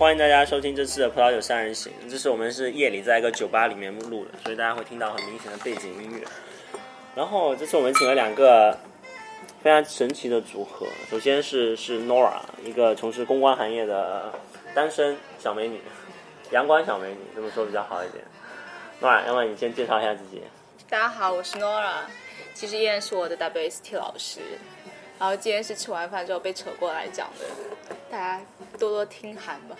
欢迎大家收听这次的葡萄酒三人行。这是我们是夜里在一个酒吧里面录的，所以大家会听到很明显的背景音乐。然后这次我们请了两个非常神奇的组合，首先是是 Nora，一个从事公关行业的单身小美女，阳光小美女，这么说比较好一点。Nora，要不然你先介绍一下自己。大家好，我是 Nora，其实依然是我的 WST 老师。然后今天是吃完饭之后被扯过来讲的，大家多多听韩吧。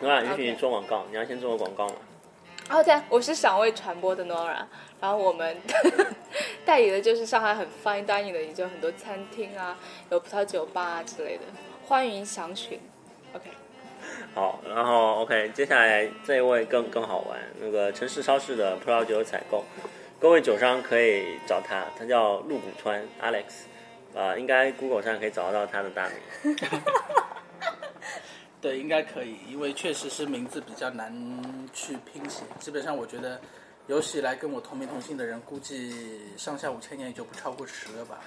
Nora，允许你做广告，你要先做个广告嘛？哦对，我是赏味传播的 Nora，然后我们 代理的就是上海很 fine dining 的，也就很多餐厅啊，有葡萄酒吧啊之类的，欢迎详询。OK，好，然后 OK，接下来这一位更更好玩，那个城市超市的葡萄酒采购，各位酒商可以找他，他叫陆谷川 Alex，啊、应该 Google 上可以找得到他的大名。对，应该可以，因为确实是名字比较难去拼写。基本上，我觉得有史以来跟我同名同姓的人，估计上下五千年也就不超过十个吧。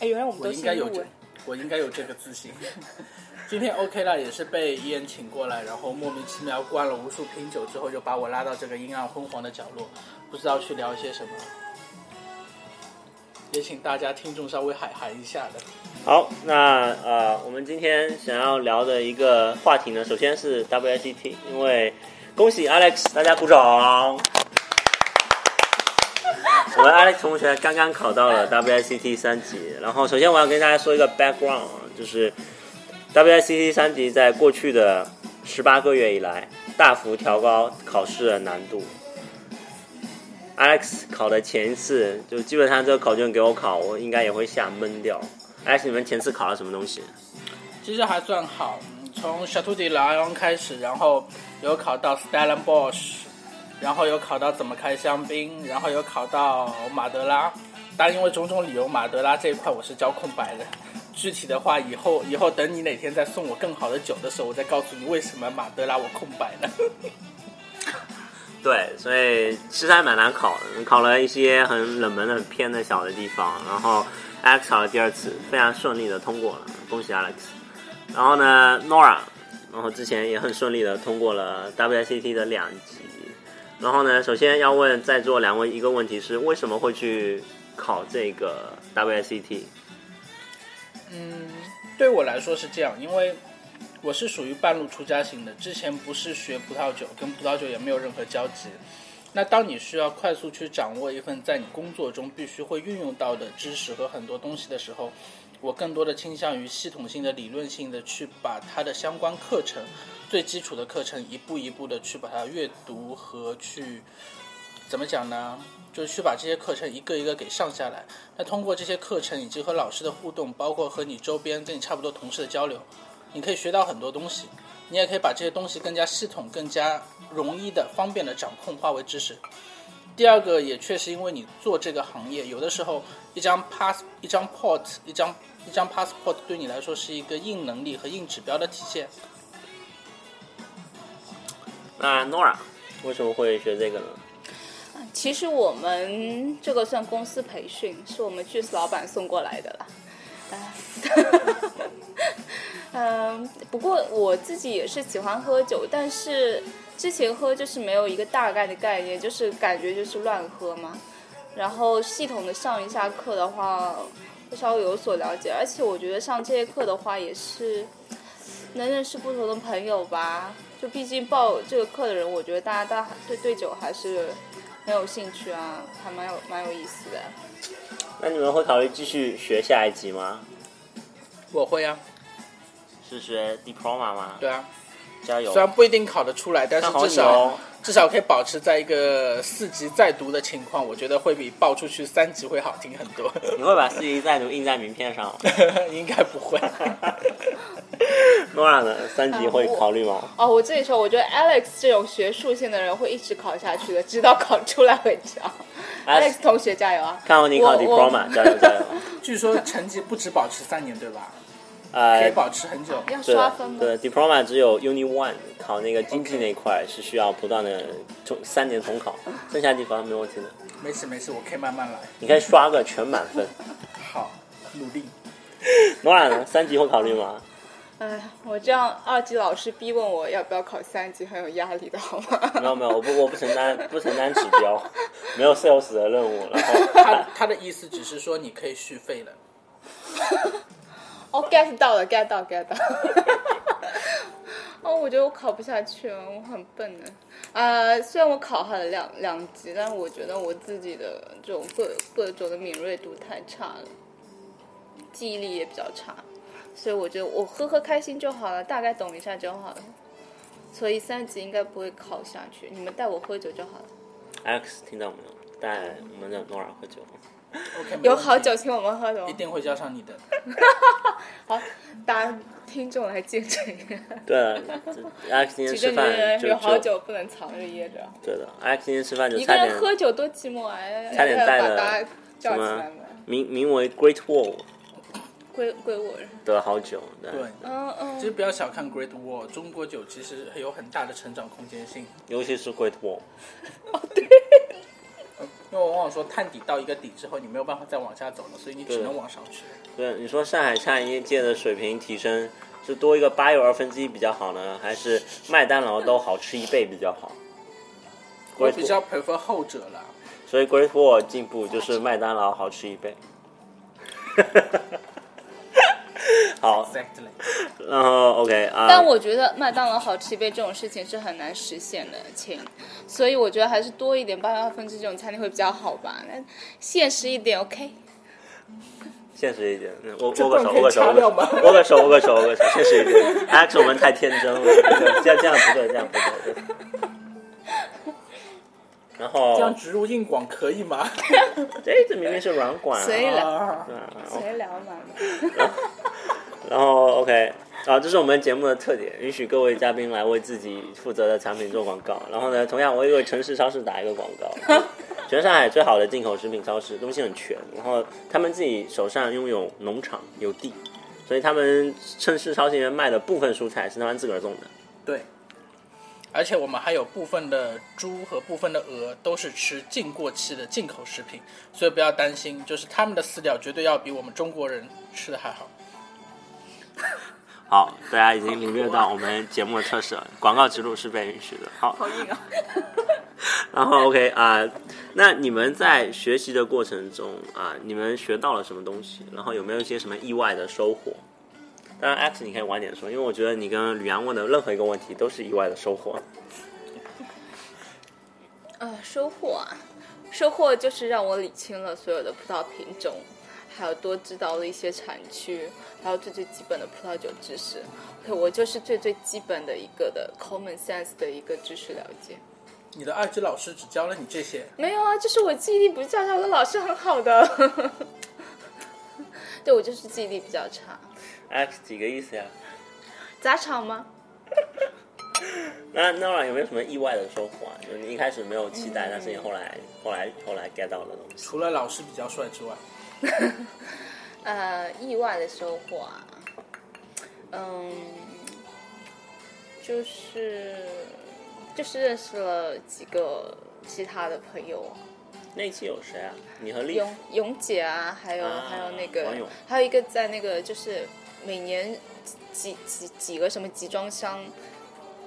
哎，原来我们我都应该有这我应该有这个自信。今天 OK 了，也是被伊恩请过来，然后莫名其妙灌了无数瓶酒之后，就把我拉到这个阴暗昏黄的角落，不知道去聊些什么。也请大家听众稍微海涵一下的。好，那呃，我们今天想要聊的一个话题呢，首先是 WSET，因为恭喜 Alex，大家鼓掌。我们 Alex 同学刚刚考到了 WSET 三级，然后首先我要跟大家说一个 background，啊就是 WSET 三级在过去的十八个月以来，大幅调高考试的难度。Alex 考的前一次，就基本上这个考卷给我考，我应该也会吓懵掉。Alex，你们前次考了什么东西？其实还算好，从 Chateau de l a 开始，然后有考到 Stellenbosch，然后有考到怎么开香槟，然后有考到马德拉。但因为种种理由，马德拉这一块我是交空白的。具体的话，以后以后等你哪天再送我更好的酒的时候，我再告诉你为什么马德拉我空白了。对，所以其实还蛮难考的，考了一些很冷门的、很偏的小的地方，然后 Alex 考了第二次，非常顺利的通过了，恭喜 Alex。然后呢，Nora，然后之前也很顺利的通过了 W S C T 的两级。然后呢，首先要问在座两位一个问题是，为什么会去考这个 W S C T？嗯，对我来说是这样，因为我是属于半路出家型的，之前不是学葡萄酒，跟葡萄酒也没有任何交集。那当你需要快速去掌握一份在你工作中必须会运用到的知识和很多东西的时候，我更多的倾向于系统性的、理论性的去把它的相关课程、最基础的课程一步一步的去把它阅读和去怎么讲呢？就是去把这些课程一个一个给上下来。那通过这些课程以及和老师的互动，包括和你周边跟你差不多同事的交流，你可以学到很多东西。你也可以把这些东西更加系统、更加容易的、方便的掌控，化为知识。第二个也确实因为你做这个行业，有的时候一张 pass、一张 port、一张一张 passport 对你来说是一个硬能力和硬指标的体现。那 Nora 为什么会学这个呢？其实我们这个算公司培训，是我们老板送过来的啦。哎嗯，不过我自己也是喜欢喝酒，但是之前喝就是没有一个大概的概念，就是感觉就是乱喝嘛。然后系统的上一下课的话，会稍微有所了解，而且我觉得上这些课的话也是能认识不同的朋友吧。就毕竟报这个课的人，我觉得大家大对对酒还是很有兴趣啊，还蛮有蛮有意思的。那你们会考虑继续学下一级吗？我会啊，是学 diploma 吗？对啊，加油！虽然不一定考得出来，但是至少哦。至少可以保持在一个四级在读的情况，我觉得会比报出去三级会好听很多。你会把四级在读印在名片上吗 应该不会。Nora 呢？三级会考虑吗？哦，我这里说，我觉得 Alex 这种学术性的人会一直考下去的，直到考出来为止啊。Alex 同学加油啊！看好你考 diploma，加油加油！据说成绩不止保持三年，对吧？可呃以，保持很久。要刷分吗？对，diploma 只有 Uni One 考那个经济那一块是需要不断的重三年重考，剩下地方没问题的。没事没事，我可以慢慢来。你可以刷个全满分。好，努力。Nora 呢？三级会考虑吗？哎，我这样二级老师逼问我要不要考三级，很有压力的好吗？没有没有，我不我不承担 不承担指标，没有 sales 的任务。然后他他的意思只是说你可以续费了。哦，get 到了，get 到，get 到。哦，我觉得我考不下去了，我很笨的。啊、虽然我考好了两两级，但是我觉得我自己的这种各各种的敏锐度太差了，记忆力也比较差，所以我觉得我喝喝开心就好了，大概懂一下就好了。所以三级应该不会考下去，你们带我喝酒就好了。X 听到没有？带我们的诺尔喝酒。OK，有好酒请我们喝的哦一。定会叫上你的。好，大家听众来见证一下。对了，Alex 今天吃饭有好酒不能藏着掖着。对的，Alex 今天吃饭就一个人差点喝酒多寂寞啊！差点带了要把大家叫起什么来嘛。名名为 Great Wall 归归我人。的好酒。对，对，嗯嗯，其实不要小看 Great Wall，中国酒其实有很大的成长空间性。尤其是 Great Wall。因为我往往说探底到一个底之后，你没有办法再往下走了，所以你只能往上去。对，你说上海餐饮业的水平提升是多一个八又二分之一比较好呢，还是麦当劳都好吃一倍比较好？我比较 prefer 后者了。所以 Great Wall 进步就是麦当劳好吃一倍。好。然后 OK 啊、但我觉得麦当劳好吃一杯这种事情是很难实现的，亲。所以我觉得还是多一点八八分之这种餐厅会比较好吧。那现实一点，OK。现实一点，嗯握个手，握个手，握个手，握个手，握个手，现实一点。我们太天真了，这样这样不对，这样不对。对然后这，样植入硬广可以吗？这这明明是软管啊。随聊，啊对啊随聊嘛。然后 OK，啊，这是我们节目的特点，允许各位嘉宾来为自己负责的产品做广告。然后呢，同样我也为城市超市打一个广告，全上海最好的进口食品超市，东西很全。然后他们自己手上拥有农场有地，所以他们城市超市里面卖的部分蔬菜是他们自个儿种的。对。而且我们还有部分的猪和部分的鹅都是吃禁过期的进口食品，所以不要担心，就是他们的饲料绝对要比我们中国人吃的还好。好，大家已经领略到我们节目的特色，广告植入是被允许的。好，好硬啊！然后 OK 啊、那你们在学习的过程中啊、你们学到了什么东西？然后有没有一些什么意外的收获？当然，X 你可以晚点说，因为我觉得你跟吕阳问的任何一个问题都是意外的收获。呃，收获啊，收获就是让我理清了所有的葡萄品种，还有多知道了一些产区，还有最最基本的葡萄酒知识。OK，我就是最最基本的一个的 common sense 的一个知识了解。你的二级老师只教了你这些，没有啊，就是我记忆力不是较差，我的老师很好的。对我就是记忆力比较差，X 几个意思呀？砸场吗？那 Nora 有没有什么意外的收获啊？就是你一开始没有期待，但是你后来后来后来 get 到的东西。除了老师比较帅之外，呃，意外的收获啊，嗯，就是就是认识了几个其他的朋友，那一期有谁啊？你和丽勇勇姐啊，还有、啊还有那个，还有一个在那个就是每年几几几个什么集装箱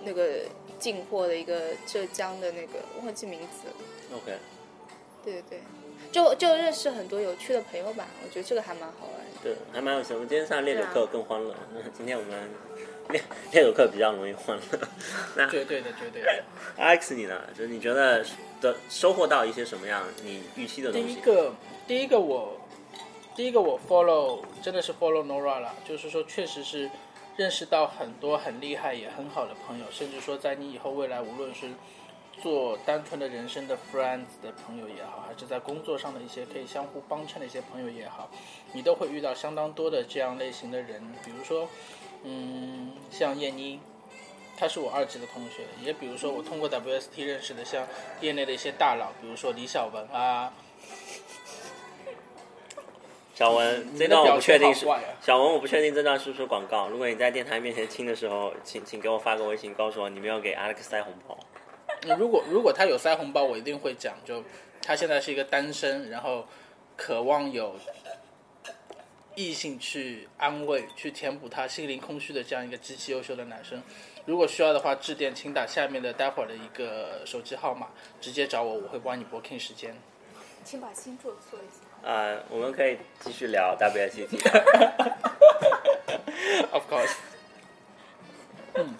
那个进货的一个浙江的那个忘记名字了，OK，对对对，就就认识很多有趣的朋友吧，我觉得这个还蛮好玩的。对，还蛮有。我们今天上烈酒对啊课更欢乐，那 今天我们烈烈酒课比较容易欢乐。那绝对的，绝对的。Alex 你呢？就是你觉得的收获到一些什么样你预期的第东西？第一个，第一个我，第一个我 follow 真的是 follow Nora 了，就是说确实是认识到很多很厉害也很好的朋友，甚至说在你以后未来无论是做单纯的人生的 friends 的朋友也好，还是在工作上的一些可以相互帮衬的一些朋友也好，你都会遇到相当多的这样类型的人，比如说，嗯，像叶妮。她是我二级的同学，也比如说我通过 WST 认识的像业内的一些大佬，比如说李小文啊，小文，你这段我不确定是小文，我不确定这段是不是广告。如果你在电台面前听的时候，请请给我发个微信，告诉我你没有给 Alex 塞红包。嗯如果如果他有塞红包，我一定会讲。就他现在是一个单身，然后渴望有异性去安慰、去填补他心灵空虚的这样一个极其优秀的男生。如果需要的话，致电请打下面的待会儿的一个手机号码，直接找我，我会帮你 booking 时间。请把星座做一下。呃，我们可以继续聊 WSET。Of course。嗯，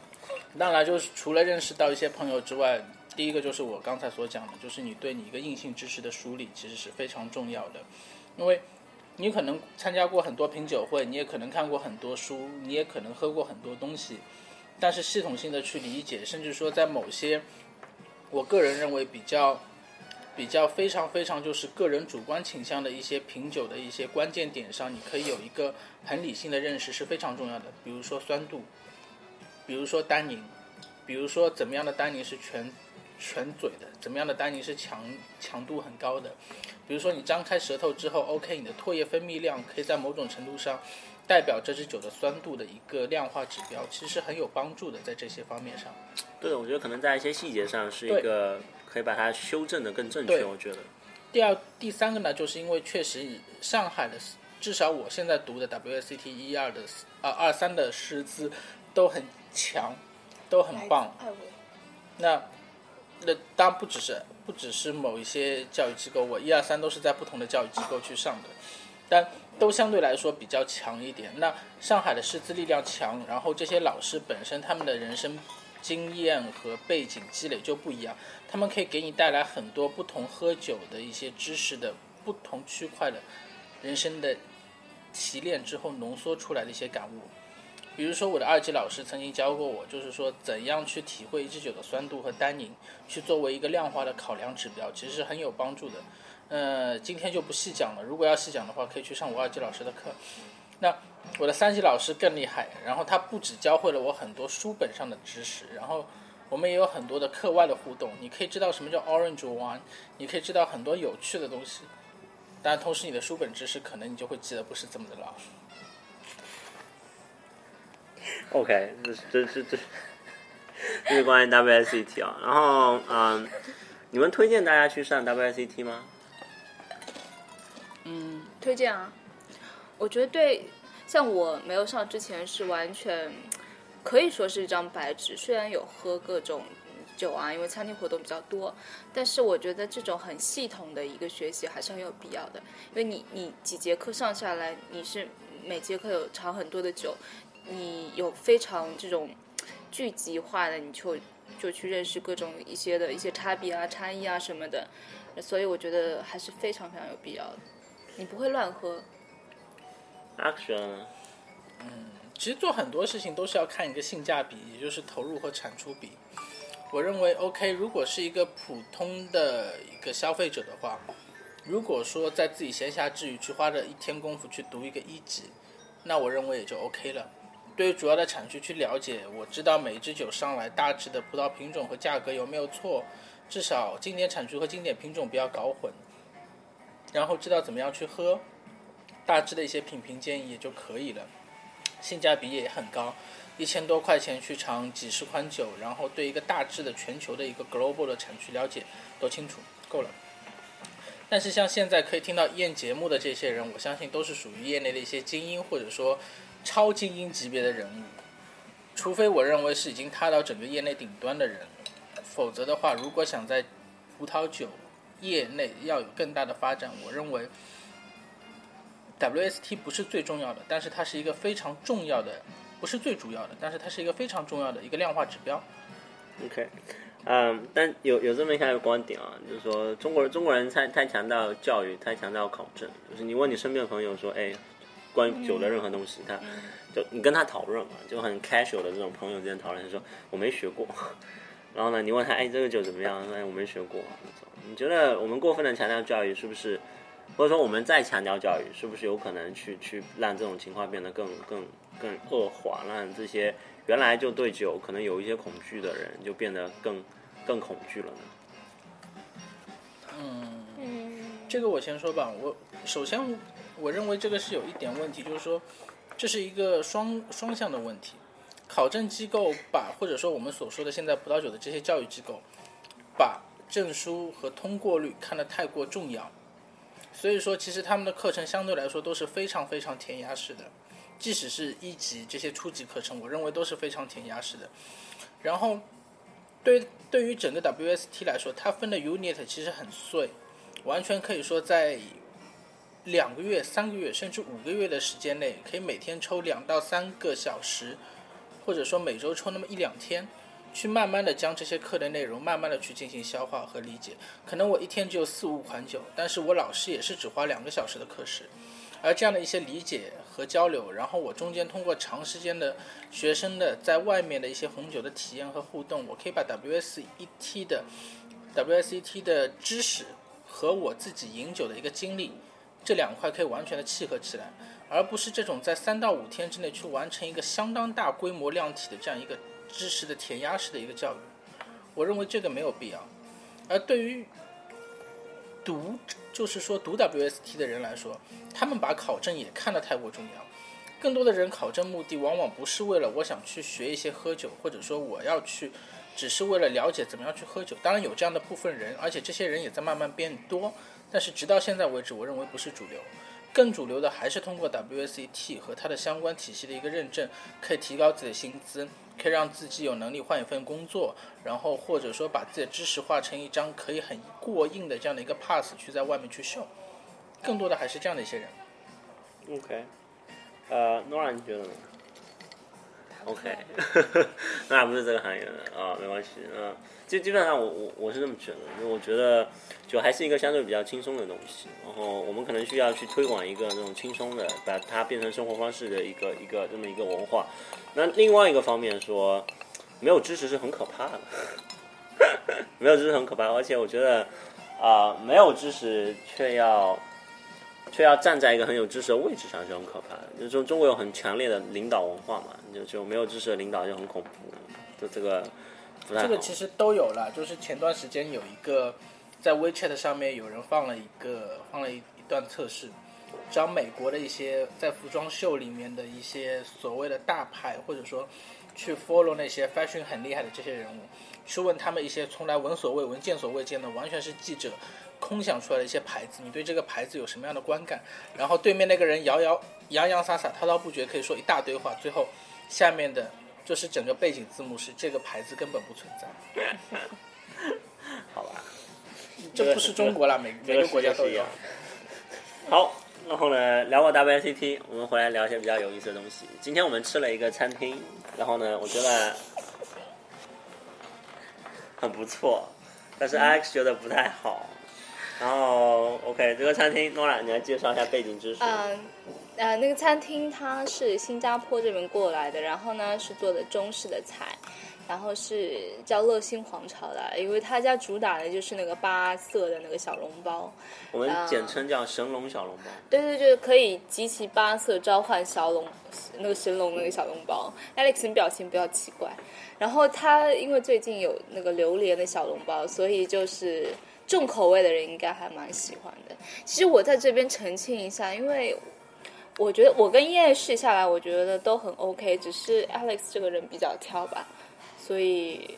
当然就是除了认识到一些朋友之外，第一个就是我刚才所讲的，就是你对你一个硬性知识的梳理，其实是非常重要的，因为你可能参加过很多品酒会，你也可能看过很多书，你也可能喝过很多东西，但是系统性的去理解，甚至说在某些我个人认为比较。比较非常非常就是个人主观倾向的一些品酒的一些关键点上，你可以有一个很理性的认识是非常重要的。比如说酸度，比如说单宁，比如说怎么样的单宁是全全嘴的，怎么样的单宁是强强度很高的。比如说你张开舌头之后，OK，你的唾液分泌量可以在某种程度上代表这支酒的酸度的一个量化指标，其实很有帮助的，在这些方面上。对，我觉得可能在一些细节上是一个可以把它修正的更正确。我觉得，第二、第三个呢，就是因为确实上海的，至少我现在读的 W S C T 一二的啊二三的师资都很强，都很棒。那那当然不只是不只是某一些教育机构，我一二三都是在不同的教育机构去上的，但都相对来说比较强一点。那上海的师资力量强，然后这些老师本身他们的人生经验和背景积累就不一样，他们可以给你带来很多不同喝酒的一些知识的不同区块的人生的提炼之后浓缩出来的一些感悟。比如说，我的二级老师曾经教过我，就是说怎样去体会一支酒的酸度和单宁，去作为一个量化的考量指标，其实是很有帮助的。呃，今天就不细讲了。如果要细讲的话，可以去上我二级老师的课。那我的三级老师更厉害，然后他不只教会了我很多书本上的知识，然后我们也有很多的课外的互动。你可以知道什么叫 Orange Wine，你可以知道很多有趣的东西。但，同时你的书本知识可能你就会记得不是这么的牢。OK，这是这是这这是关于 WSET 啊。然后嗯，你们推荐大家去上 WSET 吗？嗯推荐啊！我觉得对，像我没有上之前是完全可以说是一张白纸，虽然有喝各种酒啊，因为餐厅活动比较多，但是我觉得这种很系统的一个学习还是很有必要的，因为你你几节课上下来，你是每节课有尝很多的酒，你有非常这种聚集化的，你就就去认识各种一些的一些差别啊、差异啊什么的，所以我觉得还是非常非常有必要的。你不会乱喝，Action，其实做很多事情都是要看一个性价比，也就是投入和产出比。我认为 OK，如果是一个普通的一个消费者的话，如果说在自己闲暇之余去花着一天功夫去读一个一级，那我认为也就 OK 了。对于主要的产区去了解，我知道每一支酒上来大致的葡萄品种和价格有没有错，至少经典产区和经典品种不要搞混，然后知道怎么样去喝，大致的一些品评建议也就可以了。性价比也很高，一千多块钱去尝几十款酒，然后对一个大致的全球的一个 global 的产区了解都清楚，够了。但是像现在可以听到验节目的这些人，我相信都是属于业内的一些精英，或者说超精英级别的人物。除非我认为是已经踏到整个业内顶端的人，否则的话，如果想在葡萄酒业内要有更大的发展，我认为 WST 不是最重要的，但是它是一个非常重要的，不是最主要的，但是它是一个非常重要的一个量化指标。OK，嗯，但有有这么一个观点啊，就是说中国人中国人太太强调教育，太强调考证，就是你问你身边的朋友说，哎，关于酒的任何东西，他就你跟他讨论嘛，就很 casual 的这种朋友之间讨论，他说我没学过，然后呢，你问他，哎，这个酒怎么样？哎，我没学过。你觉得我们过分的强调教育，是不是？或者说我们再强调教育，是不是有可能去去让这种情况变得更更更恶化，让这些原来就对酒可能有一些恐惧的人，就变得更更恐惧了呢？嗯，这个我先说吧，我首先我认为这个是有一点问题，就是说这是一个双双向的问题。考证机构把或者说我们所说的现在葡萄酒的这些教育机构，把证书和通过率看得太过重要，所以说，其实他们的课程相对来说都是非常非常填鸭式的，即使是一级这些初级课程，我认为都是非常填鸭式的。然后，对对于整个 WST 来说，它分的 unit 其实很碎，完全可以说在两个月、三个月甚至五个月的时间内，可以每天抽两到三个小时，或者说每周抽那么一两天。去慢慢的将这些课的内容慢慢的去进行消化和理解。可能我一天只有四五款酒，但是我老师也是只花两个小时的课时，而这样的一些理解和交流，然后我中间通过长时间的学生的在外面的一些红酒的体验和互动，我可以把 WSET 的 WSET 的知识和我自己饮酒的一个经历，这两块可以完全的契合起来，而不是这种在三到五天之内去完成一个相当大规模量体的这样一个。知识的填鸭式的一个教育，我认为这个没有必要。而对于读，就是说读 WST 的人来说，他们把考证也看得太过重要。更多的人考证目的往往不是为了我想去学一些喝酒，或者说我要去，只是为了了解怎么样去喝酒。当然有这样的部分人，而且这些人也在慢慢变多。但是直到现在为止，我认为不是主流。更主流的还是通过 WSET 和它的相关体系的一个认证，可以提高自己的薪资，可以让自己有能力换一份工作，然后或者说把自己的知识化成一张可以很过硬的这样的一个 pass 去在外面去秀。更多的还是这样的一些人。OK，呃诺亚你觉得呢？OK，那不是这个行业的啊，没关系，嗯。基基本上我我我是这么觉得，因为我觉得就还是一个相对比较轻松的东西，然后我们可能需要去推广一个那种轻松的，把它变成生活方式的一个一个这么一个文化。那另外一个方面说，没有知识是很可怕的，没有知识很可怕，而且我觉得啊，没有知识却要却要站在一个很有知识的位置上是很可怕的。就是说中国有很强烈的领导文化嘛，就就没有知识的领导就很恐怖，就这个。这个其实都有了，就是前段时间有一个在 WeChat 上面有人放了一个放了一一段测试，找美国的一些在服装秀里面的一些所谓的大牌，或者说去 follow 那些 fashion 很厉害的这些人物，去问他们一些从来闻所未闻、见所未见的，完全是记者空想出来的一些牌子，你对这个牌子有什么样的观感？然后对面那个人摇摇洋洋洒洒、滔滔不绝，可以说一大堆话，最后下面的。就是整个背景字幕是这个牌子根本不存在，好吧？这不是中国了，每每个国家都有。好，然后呢，聊过 WCT，我们回来聊一些比较有意思的东西。今天我们吃了一个餐厅，然后呢，我觉得很不错，但是 Alex 觉得不太好。然后 OK，这个餐厅，Nora，你来介绍一下背景知识。嗯。呃，那个餐厅它是新加坡这边过来的，然后呢是做的中式的菜，然后是叫乐兴皇朝的，因为他家主打的就是那个八色的那个小笼包，我们简称叫神龙小笼包。对对对，可以集齐八色召唤小龙，那个神龙那个小笼包。Alex，你表情不要奇怪。然后他因为最近有那个榴莲的小笼包，所以就是重口味的人应该还蛮喜欢的。其实我在这边澄清一下，因为。我觉得我跟叶试下来，我觉得都很 OK，只是 Alex 这个人比较挑吧，所以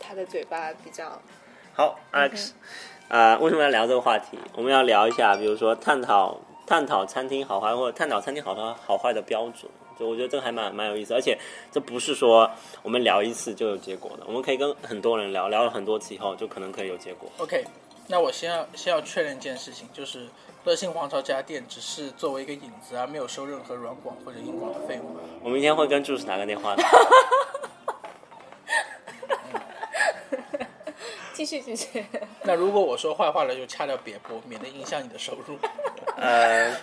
他的嘴巴比较好。Alex，啊，为什么要聊这个话题？我们要聊一下，比如说探讨探讨餐厅好坏，或者探讨餐厅好坏好坏的标准。就我觉得这个还蛮蛮有意思，而且这不是说我们聊一次就有结果的，我们可以跟很多人聊聊了很多次以后，就可能可以有结果。OK，那我先要先要确认一件事情，就是。乐信皇朝这家店只是作为一个引子，而没有收任何软广或者硬广的费用。我明天会跟助手打个电话的。继续继续。那如果我说坏话了，就掐掉别播，免得影响你的收入。呃。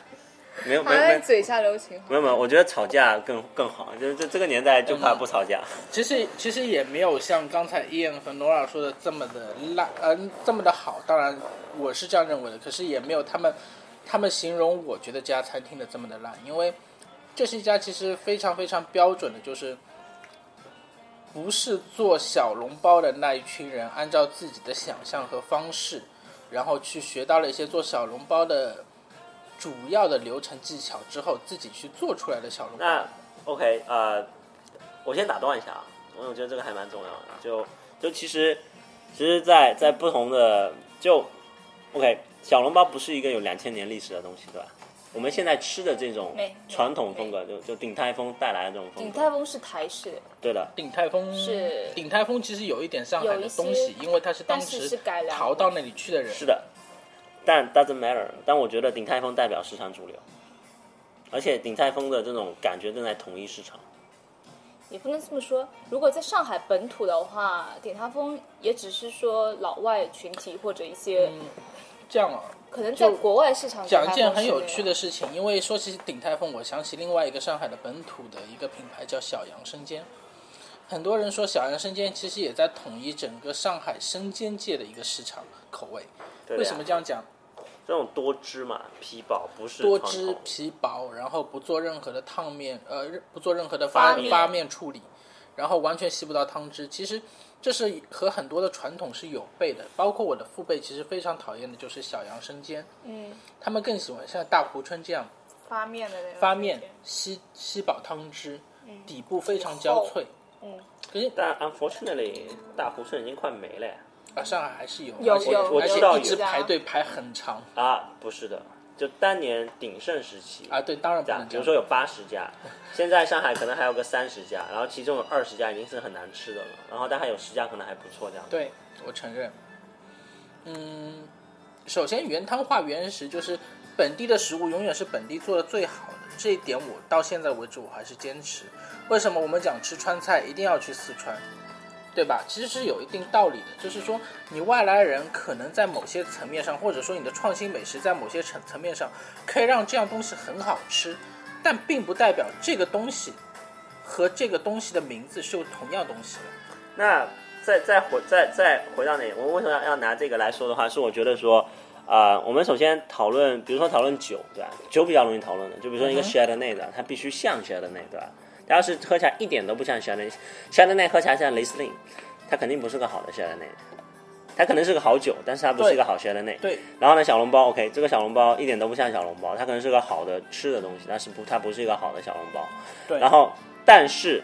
没有没有没有嘴下留情。没有没有，我觉得吵架更更好，就是这这个年代就怕不吵架。其实其实也没有像刚才伊恩和诺尔说的这么的烂，嗯，这么的好。当然我是这样认为的，可是也没有他们他们形容我觉得这家餐厅的这么的烂，因为这是一家其实非常非常标准的，就是不是做小笼包的那一群人，按照自己的想象和方式，然后去学到了一些做小笼包的。主要的流程技巧之后，自己去做出来的小笼包。那 OK，呃，我先打断一下啊，我我觉得这个还蛮重要的。就就其实，其实，在在不同的就 OK，小笼包不是一个有两千年历史的东西，对吧？我们现在吃的这种传统风格，就就鼎泰丰带来的这种风格，鼎泰丰是台式，对的，鼎泰丰是鼎泰丰其实有一点上海的东西，因为它是当时是改良逃到那里去的人。是的。但 doesn't matter，但我觉得鼎泰丰代表市场主流，而且鼎泰丰的这种感觉正在统一市场。也不能这么说。如果在上海本土的话，鼎泰丰也只是说老外群体或者一些、这样啊，可能在国外市场讲一件很有趣的事情，因为说起鼎泰丰，我想起另外一个上海的本土的一个品牌叫小杨生煎。很多人说小杨生煎其实也在统一整个上海生煎界的一个市场口味。为什么这样讲？这种多汁嘛，皮薄不是多汁皮薄，然后不做任何的烫面，呃，不做任何的发发面。发面处理，然后完全吸不到汤汁。其实这是和很多的传统是有悖的，包括我的父辈其实非常讨厌的就是小杨生煎，嗯。他们更喜欢像大湖春这样发面的那种发面吸吸饱汤汁，底部非常焦脆。嗯，可是但 unfortunately，大湖春已经快没了呀。啊，上海还是有，有而且有我知道有一直排队排很长啊，不是的，就当年鼎盛时期啊。对，当然比如说有八十家，现在上海可能还有个三十家，然后其中有二十家已经是很难吃的了，然后但还有十家可能还不错这样。对，我承认。嗯，首先原汤化原食，就是本地的食物永远是本地做的最好的，这一点我到现在为止我还是坚持。为什么我们讲吃川菜一定要去四川，对吧？其实是有一定道理的，就是说你外来人可能在某些层面上，或者说你的创新美食在某些层层面上，可以让这样东西很好吃，但并不代表这个东西和这个东西的名字是有同样东西的。那再再回再再回到那，我为什么要要拿这个来说的话，是我觉得说，啊，我们首先讨论，比如说讨论酒，对吧？酒比较容易讨论的，就比如说一个 Chardonnay 的，它必须像 s h a r d o n n a y 对吧？它要是喝起来一点都不像 Chardonnay，Chardonnay 喝起来像雷司令，它肯定不是个好的 Chardonnay。它可能是个好酒，但是它不是一个好 Chardonnay。对，然后呢，小笼包，OK，这个小笼包一点都不像小笼包，它可能是个好的吃的东西，但是不，它不是一个好的小笼包。对然后，但是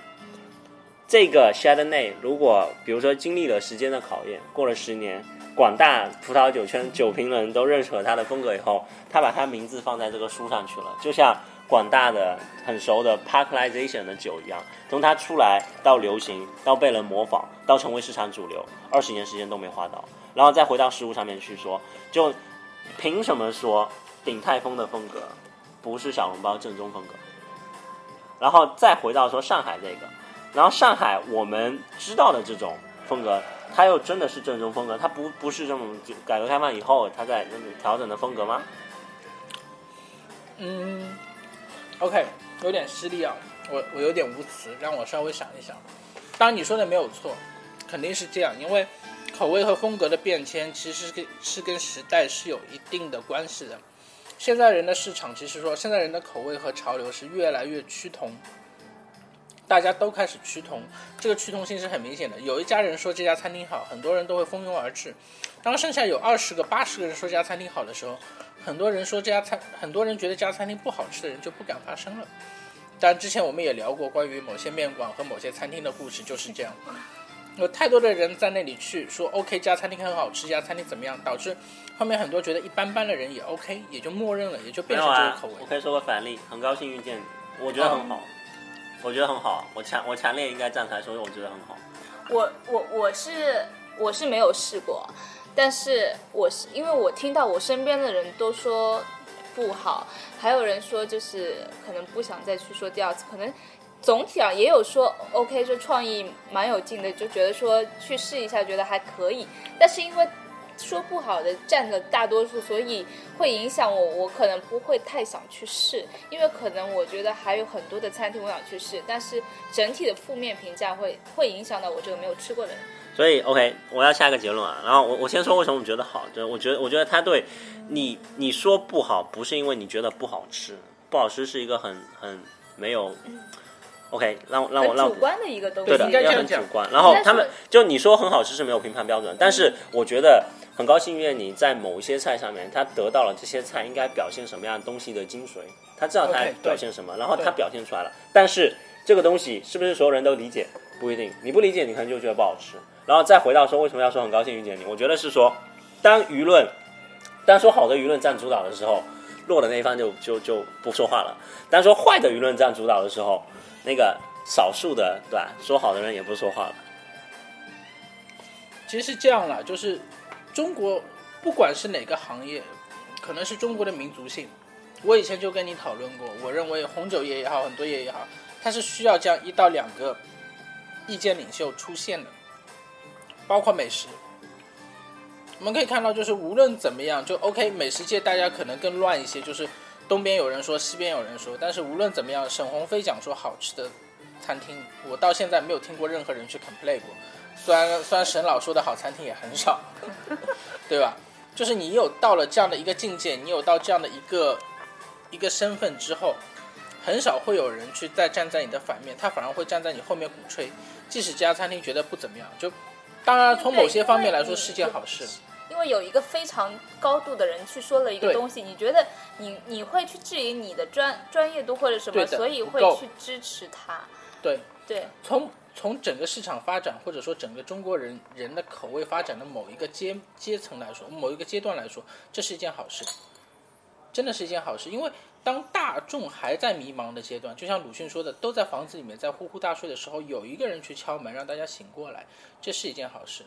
这个 Chardonnay 如果比如说经历了时间的考验，过了十年，广大葡萄酒圈酒评人都认可它的风格以后，他把他名字放在这个书上去了，就像广大的很熟的 Parkization 的酒一样，从它出来到流行，到被人模仿，到成为市场主流，二十年时间都没花到，然后再回到食物上面去说，就凭什么说鼎泰丰的风格不是小笼包正宗风格？然后再回到说上海这个，然后上海我们知道的这种风格，它又真的是正宗风格，它不不是这种改革开放以后它在那调整的风格吗？嗯，OK，有点失礼啊，我我有点无词，让我稍微想一想。当然你说的没有错，肯定是这样，因为口味和风格的变迁其实是跟是跟时代是有一定的关系的。现在人的市场，其实说现在人的口味和潮流是越来越趋同，大家都开始趋同，这个趋同性是很明显的。有一家人说这家餐厅好，很多人都会蜂拥而至。当剩下有二十个、八十个人说这家餐厅好的时候，很多人说这家餐，很多人觉得这家餐厅不好吃的人就不敢发声了。当然，之前我们也聊过关于某些面馆和某些餐厅的故事，就是这样。有太多的人在那里去说 OK，这家餐厅很好吃，这家餐厅怎么样，导致后面很多觉得一般般的人也 OK，也就默认了，也就变成这个口味，。我可以说个反例，很高兴遇见你，我觉得很好，我觉得很好，我强我强烈应该站出来说，我觉得很好。我我我是我是没有试过，但是我是因为我听到我身边的人都说不好，还有人说就是可能不想再去说第二次，可能总体上也有说 OK，就创意蛮有劲的，就觉得说去试一下，觉得还可以，但是因为。说不好的占了大多数，所以会影响我，我可能不会太想去试，因为可能我觉得还有很多的餐厅我想去试，但是整体的负面评价会会影响到我这个没有吃过的人。所以 OK，我要下一个结论啊。然后我我先说为什么我觉得好，就是我觉得我觉得它对你你说不好，不是因为你觉得不好吃，不好吃是一个很很没有 OK，让让我让我主观的一个东西。对的，要很主观。然后他们就你说很好吃是没有评判标准，但是我觉得很高兴，因为你在某一些菜上面，他得到了这些菜应该表现什么样东西的精髓，他知道他表现什么，然后他表现出来了。但是这个东西是不是所有人都理解？不一定，你不理解，你可能就觉得不好吃。然后再回到说为什么要说很高兴遇见你，我觉得是说，当舆论当说好的舆论占主导的时候，弱的那一方就就就不说话了；当说坏的舆论占主导的时候，那个少数的对吧，说好的人也不说话了。其实是这样了，就是中国不管是哪个行业，可能是中国的民族性。我以前就跟你讨论过，我认为红酒业也好，很多业也好，它是需要这样一到两个意见领袖出现的，包括美食。我们可以看到，就是无论怎么样，就 OK。美食界大家可能更乱一些，就是东边有人说，西边有人说。但是无论怎么样，沈鸿飞讲说好吃的餐厅，我到现在没有听过任何人去 complain 过。虽然虽然沈老说的好餐厅也很少，对吧？就是你有到了这样的一个境界，你有到这样的一个一个身份之后，很少会有人去再站在你的反面，他反而会站在你后面鼓吹。即使这家餐厅觉得不怎么样，就当然从某些方面来说是件好事。因为有一个非常高度的人去说了一个东西，你觉得你你会去质疑你的专专业度或者什么，所以会去支持他。对对，从从整个市场发展或者说整个中国人人的口味发展的某一个阶阶层来说，某一个阶段来说，这是一件好事，真的是一件好事。因为当大众还在迷茫的阶段，就像鲁迅说的，都在房子里面在呼呼大睡的时候，有一个人去敲门让大家醒过来，这是一件好事。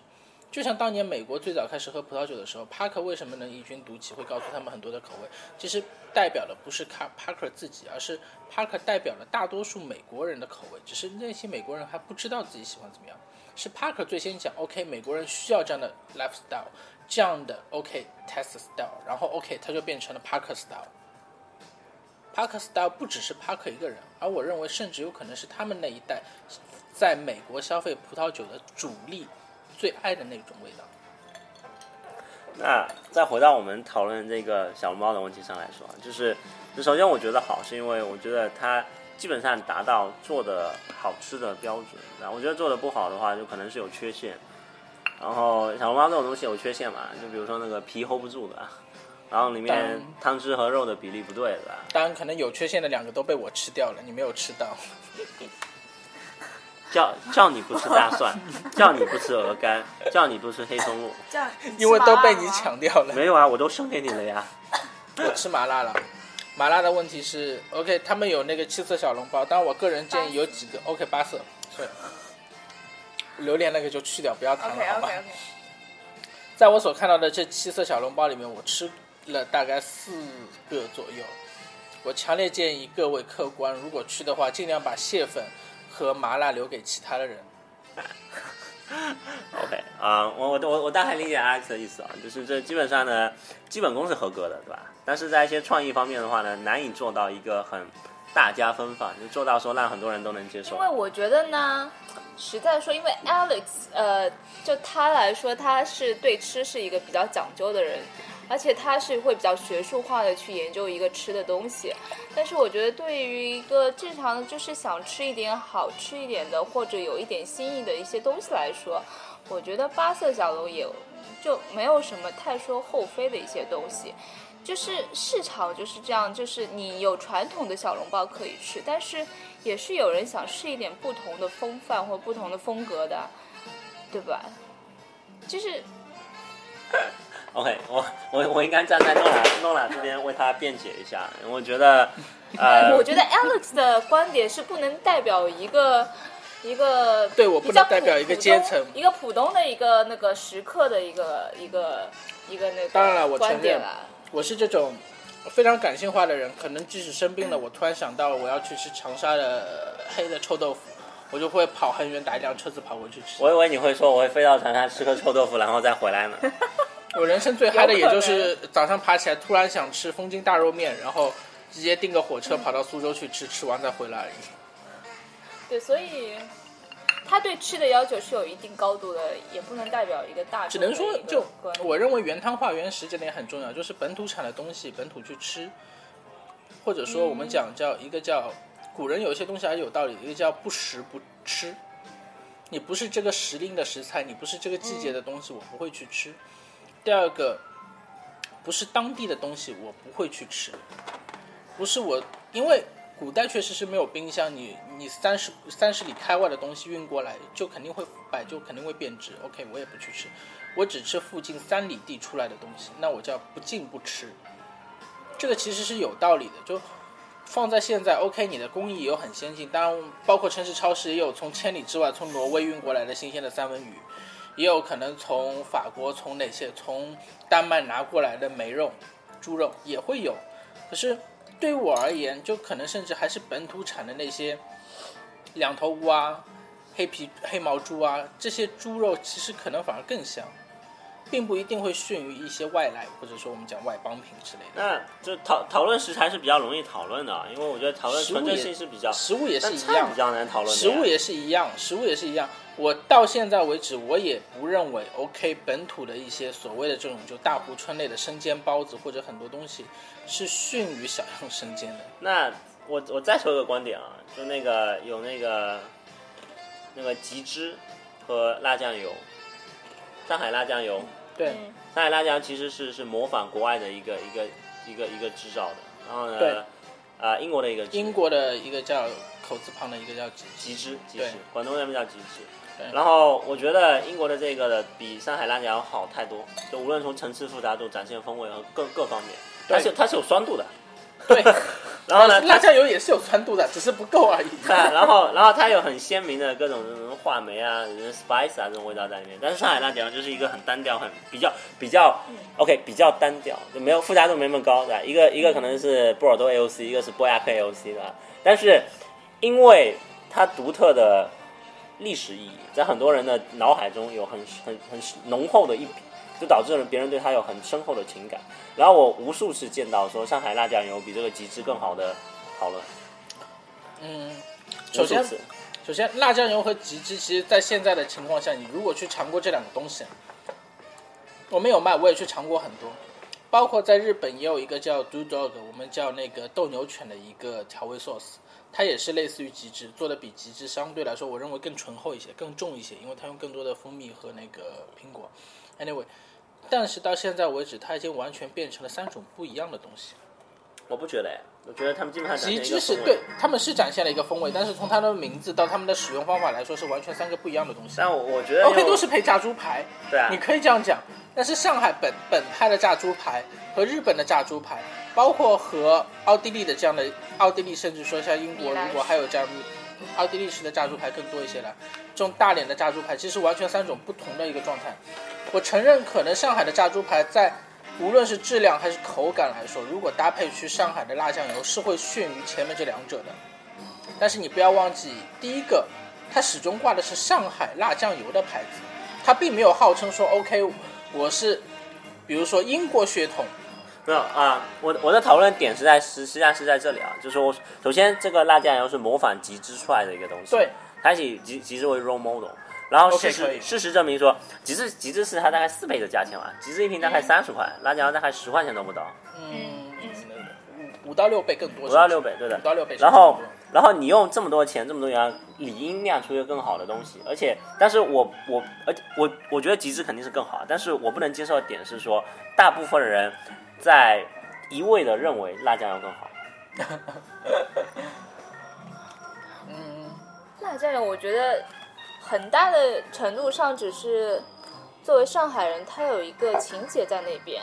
就像当年美国最早开始喝葡萄酒的时候，帕克为什么能异军独起，会告诉他们很多的口味。其实代表的不是卡帕克自己，而是帕克代表了大多数美国人的口味。只是那些美国人还不知道自己喜欢怎么样。是帕克最先讲，OK，美国人需要这样的 lifestyle，这样的 OK，test style，然后 OK，它就变成了帕克 style。帕克 style 不只是帕克一个人，而我认为甚至有可能是他们那一代在美国消费葡萄酒的主力。最爱的那种味道。那再回到我们讨论这个小笼包的问题上来说，就是，首先我觉得好，是因为我觉得它基本上达到做的好吃的标准。然后我觉得做的不好的话，就可能是有缺陷。然后小笼包这种东西有缺陷嘛？就比如说那个皮 hold 不住的，然后里面汤汁和肉的比例不对，对吧？当然，可能有缺陷的两个都被我吃掉了，你没有吃到。叫叫你不吃大蒜，叫你不吃鹅肝，叫你不吃黑松露，因为都被你抢掉了。没有啊，我都送给你了呀。我吃麻辣了，麻辣的问题是，OK，他们有那个七色小笼包，但我个人建议有几个 OK 八色，是榴莲那个就去掉，不要谈了，好吧？在我所看到的这七色小笼包里面，我吃了大概四个左右。我强烈建议各位客官，如果去的话，尽量把蟹粉。和麻辣留给其他的人。OK 啊，我我我我大概理解 Alex 的意思啊，就是这基本上呢，基本功是合格的，对吧？但是在一些创意方面的话呢，难以做到一个很大家分放，就做到说让很多人都能接受。因为我觉得呢，实在说，因为 Alex 呃，就他来说，他是对吃是一个比较讲究的人。而且他是会比较学术化的去研究一个吃的东西，但是我觉得对于一个正常的，就是想吃一点好吃一点的，或者有一点新意的一些东西来说，我觉得八色小笼也就没有什么太说后非的一些东西。就是市场就是这样，就是你有传统的小笼包可以吃，但是也是有人想试一点不同的风范或不同的风格的，对吧？就是。OK，我我我应该站在诺拉诺拉这边为他辩解一下。我觉得，呃，我觉得 Alex 的观点是不能代表一个一个对我不能代表一个阶层，一个普通的一个那个食客的一个一个一个那个。当然了，我承认，我是这种非常感性化的人。可能即使生病了，我突然想到我要去吃长沙的黑的臭豆腐，我就会跑很远打一辆车子跑过去吃。我以为你会说我会飞到长沙吃个臭豆腐，然后再回来呢。我人生最嗨的也就是早上爬起来突然想吃风筋大肉面，然后直接订个火车跑到苏州去吃，吃完再回来而已。对，所以他对吃的要求是有一定高度的，也不能代表一个大。只能说，就我认为原汤化原食这点很重要，就是本土产的东西本土去吃，或者说我们讲叫一个叫古人有一些东西还是有道理，一个叫不食不吃。你不是这个时令的食材，你不是这个季节的东西，我不会去吃。第二个，不是当地的东西，我不会去吃。不是我，因为古代确实是没有冰箱，你你三十三十里开外的东西运过来，就肯定会腐败，就肯定会变质。OK，我也不去吃，我只吃附近三里地出来的东西，那我叫不进不吃。这个其实是有道理的，就放在现在，OK，你的工艺有很先进，当然包括城市超市也有从千里之外从挪威运过来的新鲜的三文鱼，也有可能从法国从哪些从丹麦拿过来的梅肉、猪肉也会有，可是对于我而言，就可能甚至还是本土产的那些两头乌啊、黑皮黑毛猪啊这些猪肉，其实可能反而更香。并不一定会逊于一些外来，或者说我们讲外邦品之类的。那就讨讨论食材是比较容易讨论的啊，因为我觉得讨论纯正性是比较，食物也是一样比，较难讨论的。食物也是一样，食物也是一样。我到现在为止，我也不认为 OK 本土的一些所谓的这种就大湖村类的生煎包子或者很多东西是逊于小样生煎的。那我我再说一个观点啊，就那个有那个那个吉汁和辣酱油，上海辣酱油，对，嗯。上海辣酱其实是是模仿国外的一个一个一个一个制造的，然后对。呢，呃，英国的一个英国的一个叫口字旁的一个叫吉汁，吉对。汁，广东那边叫吉汁。对。然后我觉得英国的这个的比上海辣椒好太多，就无论从层次复杂度、展现风味和各各方面，它是它是有酸度的。对，然后呢，辣椒油也是有酸度的，只是不够而已。对，然后然后它有很鲜明的各种什么话梅啊、spice 啊这种味道在里面，但是上海辣椒就是一个很单调、很比较比较 OK 比较单调，就没有复杂度没那么高，对吧？一个一个可能是波尔多 AOC，一个是波亚克 AOC 对吧？但是因为它独特的历史意义，在很多人的脑海中有很很很浓厚的一笔，就导致了别人对他有很深厚的情感。然后我无数次见到说上海辣酱油比这个极致更好的讨论，嗯，首先。首先，辣酱油和极致，其实在现在的情况下，你如果去尝过这两个东西，我们有卖，我也去尝过很多，包括在日本也有一个叫 Do Dog，我们叫那个斗牛犬的一个调味 sauce，它也是类似于极致，做的比极致相对来说，我认为更醇厚一些，更重一些，因为它用更多的蜂蜜和那个苹果。Anyway，但是到现在为止，它已经完全变成了三种不一样的东西。我不觉得哎，我觉得他们基本上极致是对，他们是展现了一个风味，但是从它的名字到他们的使用方法来说，是完全三个不一样的东西。但我我觉得 OK 都是配炸猪排，对啊你，可以这样讲。但是上海本本派的炸猪排和日本的炸猪排，包括和奥地利的这样的奥地利，甚至说像英国，如果还有这样奥地利式的炸猪排更多一些了，这种大脸的炸猪排其实完全三种不同的一个状态。我承认，可能上海的炸猪排在无论是质量还是口感来说，如果搭配去上海的辣酱油，是会逊于前面这两者的。但是你不要忘记，第一个，它始终挂的是上海辣酱油的牌子，它并没有号称说 OK，我是，比如说英国血统，没有啊，我我的讨论点是在实实际上是在这里啊，就是说首先这个辣酱油是模仿极致出来的一个东西，对，它以极极致为 role model。然后事实事实证明说，极致极致是它大概四倍的价钱嘛，极致一瓶大概三十块，辣酱油大概十块钱都不到，嗯，五五到六倍更多，五到六倍，对的五。到六倍。然后，然后你用这么多钱，这么多元，理应酿出一个更好的东西。而且，但是我我而且我我觉得极致肯定是更好，但是我不能接受的点是说，大部分人在一味的认为辣酱油更好。嗯 辣酱油，我觉得很大的程度上只是作为上海人，他有一个情节在那边，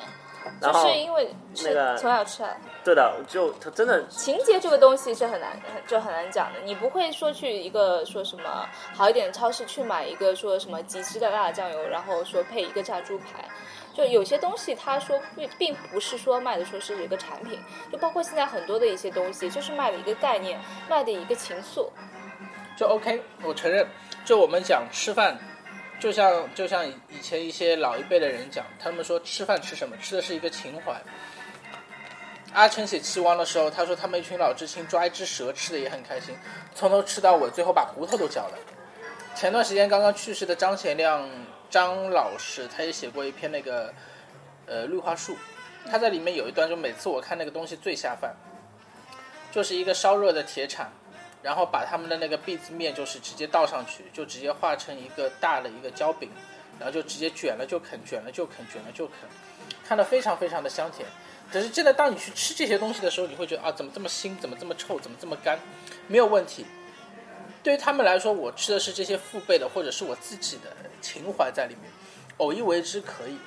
就是因为吃那个从小吃来。对的，就他真的情节这个东西是很难，就很难讲的。你不会说去一个说什么好一点的超市去买一个说什么极致的辣酱油，然后说配一个炸猪排。就有些东西，他说并并不是说卖的说是一个产品，就包括现在很多的一些东西，就是卖的一个概念，卖的一个情愫。就 OK，我承认，就我们讲吃饭，就像就像以前一些老一辈的人讲，他们说吃饭吃什么？吃的是一个情怀。阿成写《棋王》的时候，他说他们一群老知青抓一只蛇吃的也很开心，从头吃到尾，最后把骨头都嚼了。前段时间刚刚去世的张贤亮张老师，他也写过一篇那个呃绿化树，他在里面有一段，就每次我看那个东西最下饭，就是一个烧热的铁铲，然后把他们的那个篦子面就是直接倒上去，就直接化成一个大的一个焦饼，然后就直接卷了就啃，卷了就啃，卷了就啃，看得非常非常的香甜。可是现在当你去吃这些东西的时候，你会觉得啊，怎么这么腥，怎么这么臭，怎么这么干？没有问题。对于他们来说，我吃的是这些父辈的，或者是我自己的情怀在里面，偶一为之可以。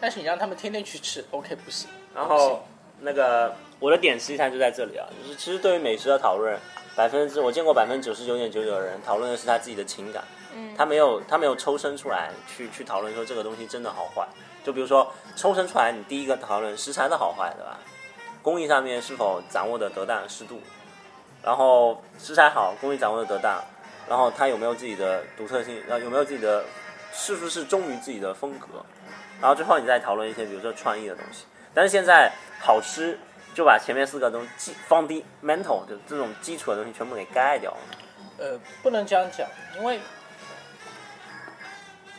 但是你让他们天天去吃，OK 不行。然后那个我的点实际上就在这里啊，就是其实对于美食的讨论，百分之我见过百分之九十九点九九的人讨论的是他自己的情感，嗯他没有他没有抽身出来去去讨论说这个东西真的好坏。就比如说抽身出来，你第一个讨论食材的好坏，对吧？工艺上面是否掌握的得当适度，然后食材好，工艺掌握的得当，然后它有没有自己的独特性，然后有没有自己的，是不是忠于自己的风格，然后最后你再讨论一些比如说创意的东西。但是现在好吃就把前面四个东西放低，mental 就这种基础的东西全部给盖掉了。呃，不能这样讲，因为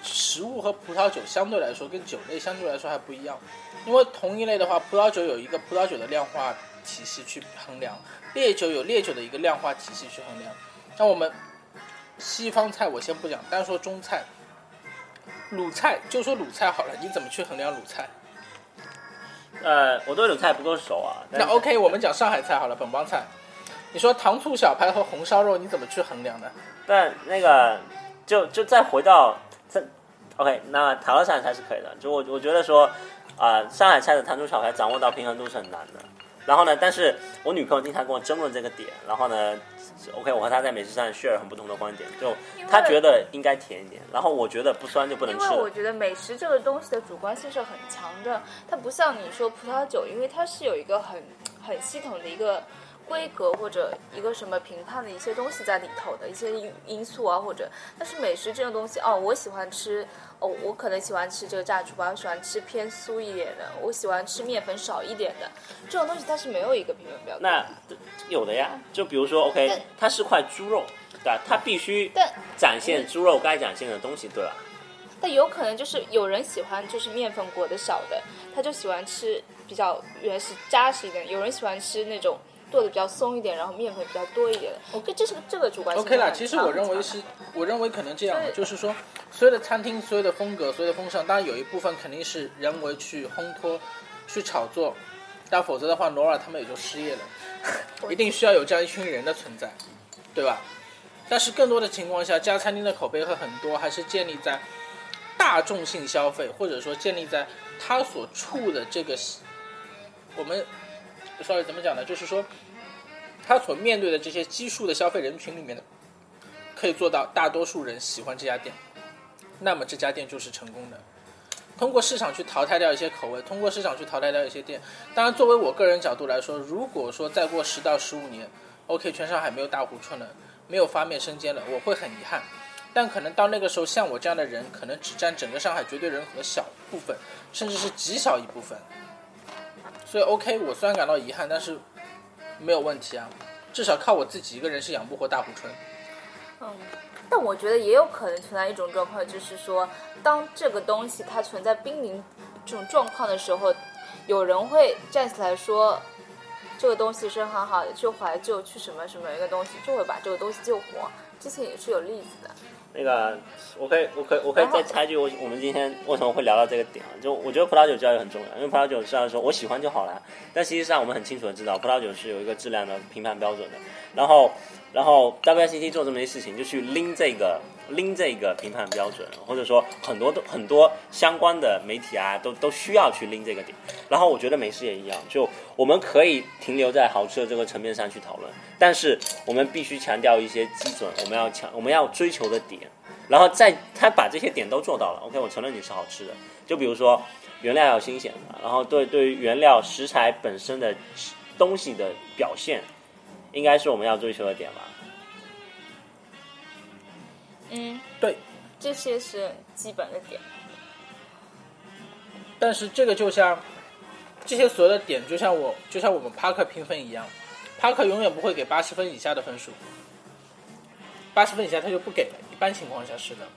食物和葡萄酒相对来说跟酒类相对来说还不一样。因为同一类的话，葡萄酒有一个葡萄酒的量化体系去衡量，烈酒有烈酒的一个量化体系去衡量。那我们西方菜我先不讲，单说中菜，鲁菜就说鲁菜好了，你怎么去衡量鲁菜？呃，我对鲁菜不够熟啊。那 OK，我们讲上海菜好了，本帮菜。你说糖醋小排和红烧肉，你怎么去衡量呢？但那个就就再回到这，OK，那讨论上海菜是可以的。就我我觉得说，啊、上海菜的糖醋小排掌握到平衡度是很难的。然后呢，但是我女朋友经常跟我争论这个点。然后呢，OK，我和她在美食上 share 很不同的观点。就她觉得应该甜一点，然后我觉得不酸就不能因吃因。为我觉得美食这个东西的主观性是很强的，它不像你说葡萄酒，因为它是有一个很很系统的一个规格或者一个什么评判的一些东西在里头的一些因因素啊，或者但是美食这种东西，哦，我喜欢吃，哦，我可能喜欢吃这个炸猪排，我喜欢吃偏酥一点的，我喜欢吃面粉少一点的，这种东西它是没有一个评分标准。那有的呀，就比如说 OK，它是块猪肉，对吧？它必须展现猪肉该展现的东西，对吧？但有可能就是有人喜欢就是面粉裹的少的，他就喜欢吃比较原始扎实一点；有人喜欢吃那种剁的比较松一点，然后面粉比较多一点的。这这是个这个主观 OK 啦，其实我认为是，我认为可能这样，对就是说，所有的餐厅、所有的风格、所有的风尚，当然有一部分肯定是人为去烘托、去炒作，但否则的话，罗尔他们也就失业了，一定需要有这样一群人的存在，对吧？但是更多的情况下，家餐厅的口碑和很多还是建立在大众性消费，或者说建立在他所处的这个我们，sorry 怎么讲呢？就是说，他所面对的这些基数的消费人群里面的，可以做到大多数人喜欢这家店，那么这家店就是成功的。通过市场去淘汰掉一些口味，通过市场去淘汰掉一些店。当然，作为我个人角度来说，如果说再过十到十五年，OK，全上海没有大壶春了，没有发面生煎了，我会很遗憾。但可能到那个时候，像我这样的人，可能只占整个上海绝对人口的小部分，甚至是极小一部分。所以 OK，我虽然感到遗憾，但是没有问题啊，至少靠我自己一个人是养不活大湖春。嗯，但我觉得也有可能存在一种状况，就是说，当这个东西它存在濒临这种状况的时候，有人会站起来说，这个东西是很好的，去怀旧，去什么什么一个东西，就会把这个东西救活。之前也是有例子的。那个，我可以，我可以，我可以再插一句，我我们今天为什么会聊到这个点啊？就我觉得葡萄酒教育很重要，因为葡萄酒虽然说我喜欢就好了，但实际上我们很清楚的知道，葡萄酒是有一个质量的评判标准的。然后，然后 WSET 做这么一些事情，就去拎这个拎这个评判标准，或者说很多都很多相关的媒体啊，都都需要去拎这个点。然后我觉得美食也一样，就我们可以停留在好吃的这个层面上去讨论，但是我们必须强调一些基准，我们要强我们要追求的点。然后在他把这些点都做到了，OK，我承认你是好吃的。就比如说原料要新鲜的，然后对对于原料食材本身的东西的表现，应该是我们要追求的点吧。嗯，对，这些是基本的点。但是这个就像这些所有的点，就像我就像我们帕克评分一样，帕克永远不会给八十分以下的分数，八十分以下他就不给了，一般情况下是的。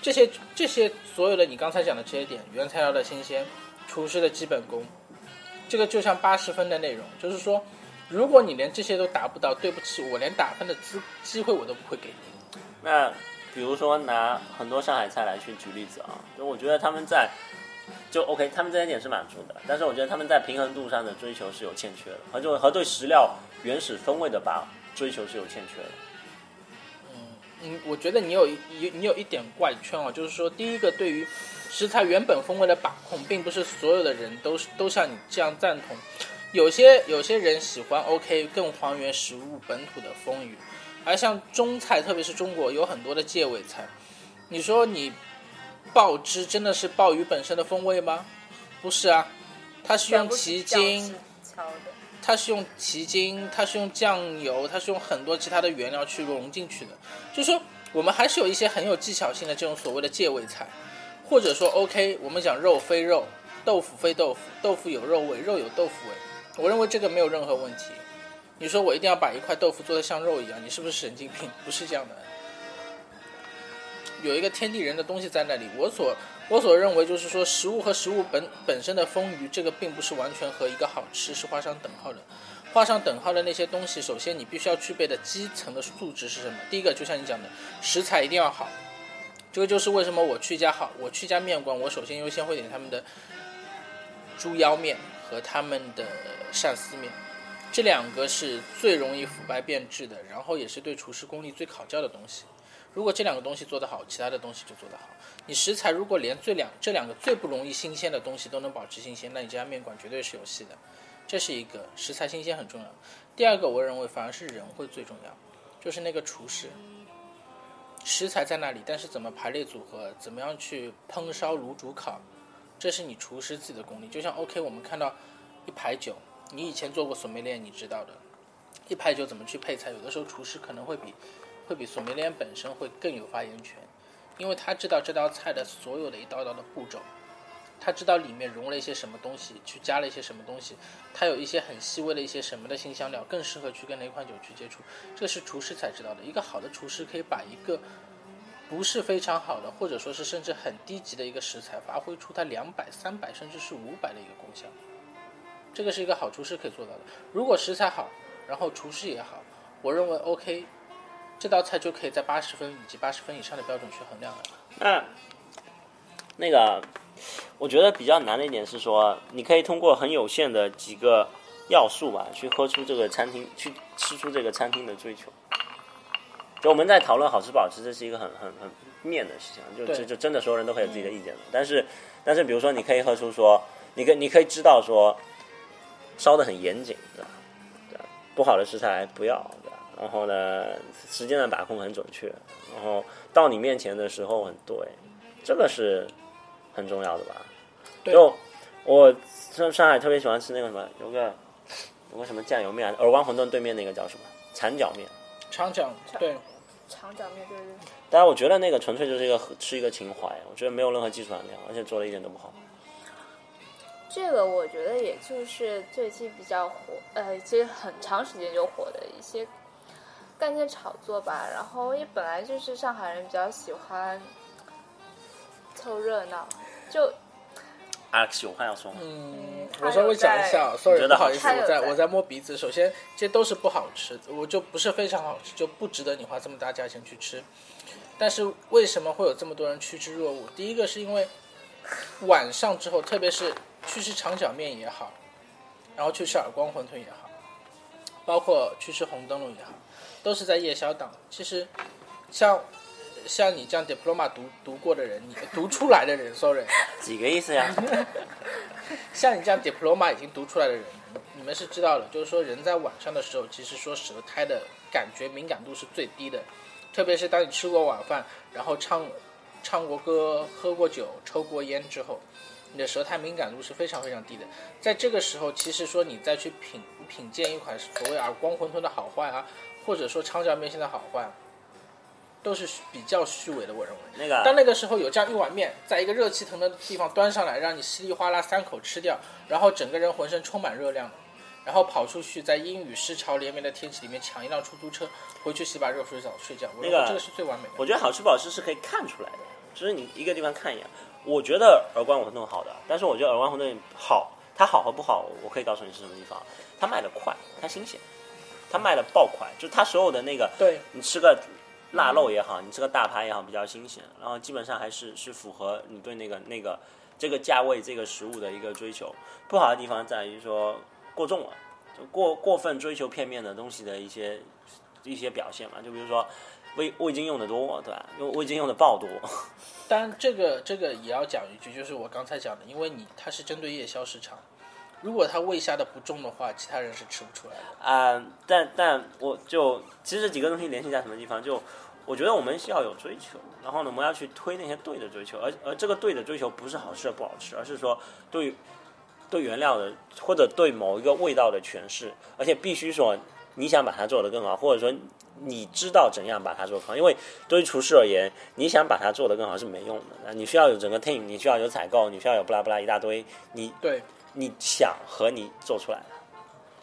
这些这些所有的你刚才讲的这些点，原材料的新鲜，厨师的基本功，这个就像八十分的内容，就是说，如果你连这些都达不到，对不起，我连打分的机机会我都不会给你。那比如说拿很多上海菜来去举例子啊，就我觉得他们在就 OK，他们这些点是满足的，但是我觉得他们在平衡度上的追求是有欠缺的，和就和对食料原始风味的把追求是有欠缺的。嗯，我觉得你有一你你有一点怪圈啊，就是说，第一个对于食材原本风味的把控，并不是所有的人都都像你这样赞同。有些有些人喜欢 OK 更还原食物本土的风雨，而像中菜，特别是中国有很多的借味菜，你说你鲍汁真的是鲍鱼本身的风味吗？不是啊，它是用蹄筋。它是用蹄筋，它是用酱油，它是用很多其他的原料去融进去的。就是说，我们还是有一些很有技巧性的这种所谓的借味菜，或者说，OK，我们讲肉非肉，豆腐非豆腐，豆腐有肉味，肉有豆腐味。我认为这个没有任何问题。你说我一定要把一块豆腐做得像肉一样，你是不是神经病？不是这样的。有一个天地人的东西在那里，我所我所认为就是说，食物和食物本本身的丰腴，这个并不是完全和一个好吃是画上等号的。画上等号的那些东西，首先你必须要具备的基层的素质是什么？第一个就像你讲的，食材一定要好。这个就是为什么我去一家好，我去一家面馆，我首先优先会点他们的猪腰面和他们的鳝丝面，这两个是最容易腐败变质的，然后也是对厨师功力最考教的东西。如果这两个东西做得好，其他的东西就做得好。你食材如果连最两这两个最不容易新鲜的东西都能保持新鲜，那你这家面馆绝对是有戏的。这是一个食材新鲜很重要。第二个，我认为反而是人会最重要，就是那个厨师。食材在那里，但是怎么排列组合，怎么样去烹烧、卤、煮、烤，这是你厨师自己的功力。就像 OK，我们看到一排酒，你以前做过索梅列，你知道的，一排酒怎么去配菜，有的时候厨师可能会比。会比索梅莲本身会更有发言权，因为他知道这道菜的所有的一道道的步骤，他知道里面融了一些什么东西，去加了一些什么东西，他有一些很细微的一些什么的新香料，更适合去跟哪款酒去接触，这是厨师才知道的。一个好的厨师可以把一个不是非常好的，或者说是甚至很低级的一个食材，发挥出它两百、三百甚至是五百的一个功效，这个是一个好厨师可以做到的。如果食材好，然后厨师也好，我认为 OK。这道菜就可以在八十分以及八十分以上的标准去衡量了。那那个，我觉得比较难的一点是说，你可以通过很有限的几个要素吧，去喝出这个餐厅，去吃出这个餐厅的追求。就我们在讨论好吃不好吃，这是一个很很很面的事情，就就就真的所有人都可以有自己的意见的。但是但是，比如说你可以喝出说，你可你可以知道说，烧的很严谨，对吧？对，不好的食材不要。然后呢，时间的把控很准确，然后到你面前的时候很对，这个是很重要的吧？就我上上海特别喜欢吃那个什么，有个有个什么酱油面，耳湾馄饨对面那个叫什么蚕角面？长角对，长角面对对。但是我觉得那个纯粹就是一个吃一个情怀，我觉得没有任何技术含量，而且做的一点都不好。这个我觉得也就是最近比较火，呃，其实很长时间就火的一些。概念炒作吧，然后也本来就是上海人比较喜欢凑热闹，就。Alex 有话要说。嗯，我稍微讲一下，sorry，不好意思，我在我在摸鼻子。首先，这都是不好吃，我就不是非常好吃，就不值得你花这么大价钱去吃。但是为什么会有这么多人趋之若鹜？第一个是因为晚上之后，特别是去吃长角面也好，然后去吃耳光馄饨也好，包括去吃红灯笼也好。都是在夜宵档。其实，像像你这样 diploma 读读过的人，你读出来的人，sorry，几个意思呀？像你这样 diploma 已经读出来的人，你们是知道的，就是说人在晚上的时候，其实说舌苔的感觉敏感度是最低的，特别是当你吃过晚饭，然后唱唱过歌、喝过酒、抽过烟之后，你的舌苔敏感度是非常非常低的。在这个时候，其实说你再去品品鉴一款所谓耳光馄饨的好坏啊。或者说长角面线的好坏，都是比较虚伪的。我认为，那个当那个时候有这样一碗面，在一个热气腾腾的地方端上来，让你稀里哗啦三口吃掉，然后整个人浑身充满热量，然后跑出去在阴雨湿潮连绵的天气里面抢一辆出租车回去洗把热水澡睡觉。那个这个是最完美的。我觉得好吃不好吃是可以看出来的，就是你一个地方看一眼。我觉得耳光馄饨好的，但是我觉得耳光馄饨好，它好和不好，我可以告诉你是什么地方，它卖的快，它新鲜。它卖的爆快，就是它所有的那个，对你吃个腊肉也好，你吃个大排也好，比较新鲜，然后基本上还是是符合你对那个那个这个价位这个食物的一个追求。不好的地方在于说过重了，就过过分追求片面的东西的一些一些表现嘛。就比如说味味精用的多，对吧？用味精用的爆多。当然，这个这个也要讲一句，就是我刚才讲的，因为你它是针对夜宵市场，如果他味下的不重的话，其他人是吃不出来的。啊、但但我就其实这几个东西联系在什么地方？就我觉得我们是要有追求，然后呢，我们要去推那些对的追求，而而这个对的追求不是好吃不好吃，而是说对对原料的或者对某一个味道的诠释，而且必须说你想把它做得更好，或者说你知道怎样把它做好，因为对于厨师而言，你想把它做得更好是没用的，那你需要有整个 team，你需要有采购，你需要有不拉不拉一大堆，你对，你想和你做出来。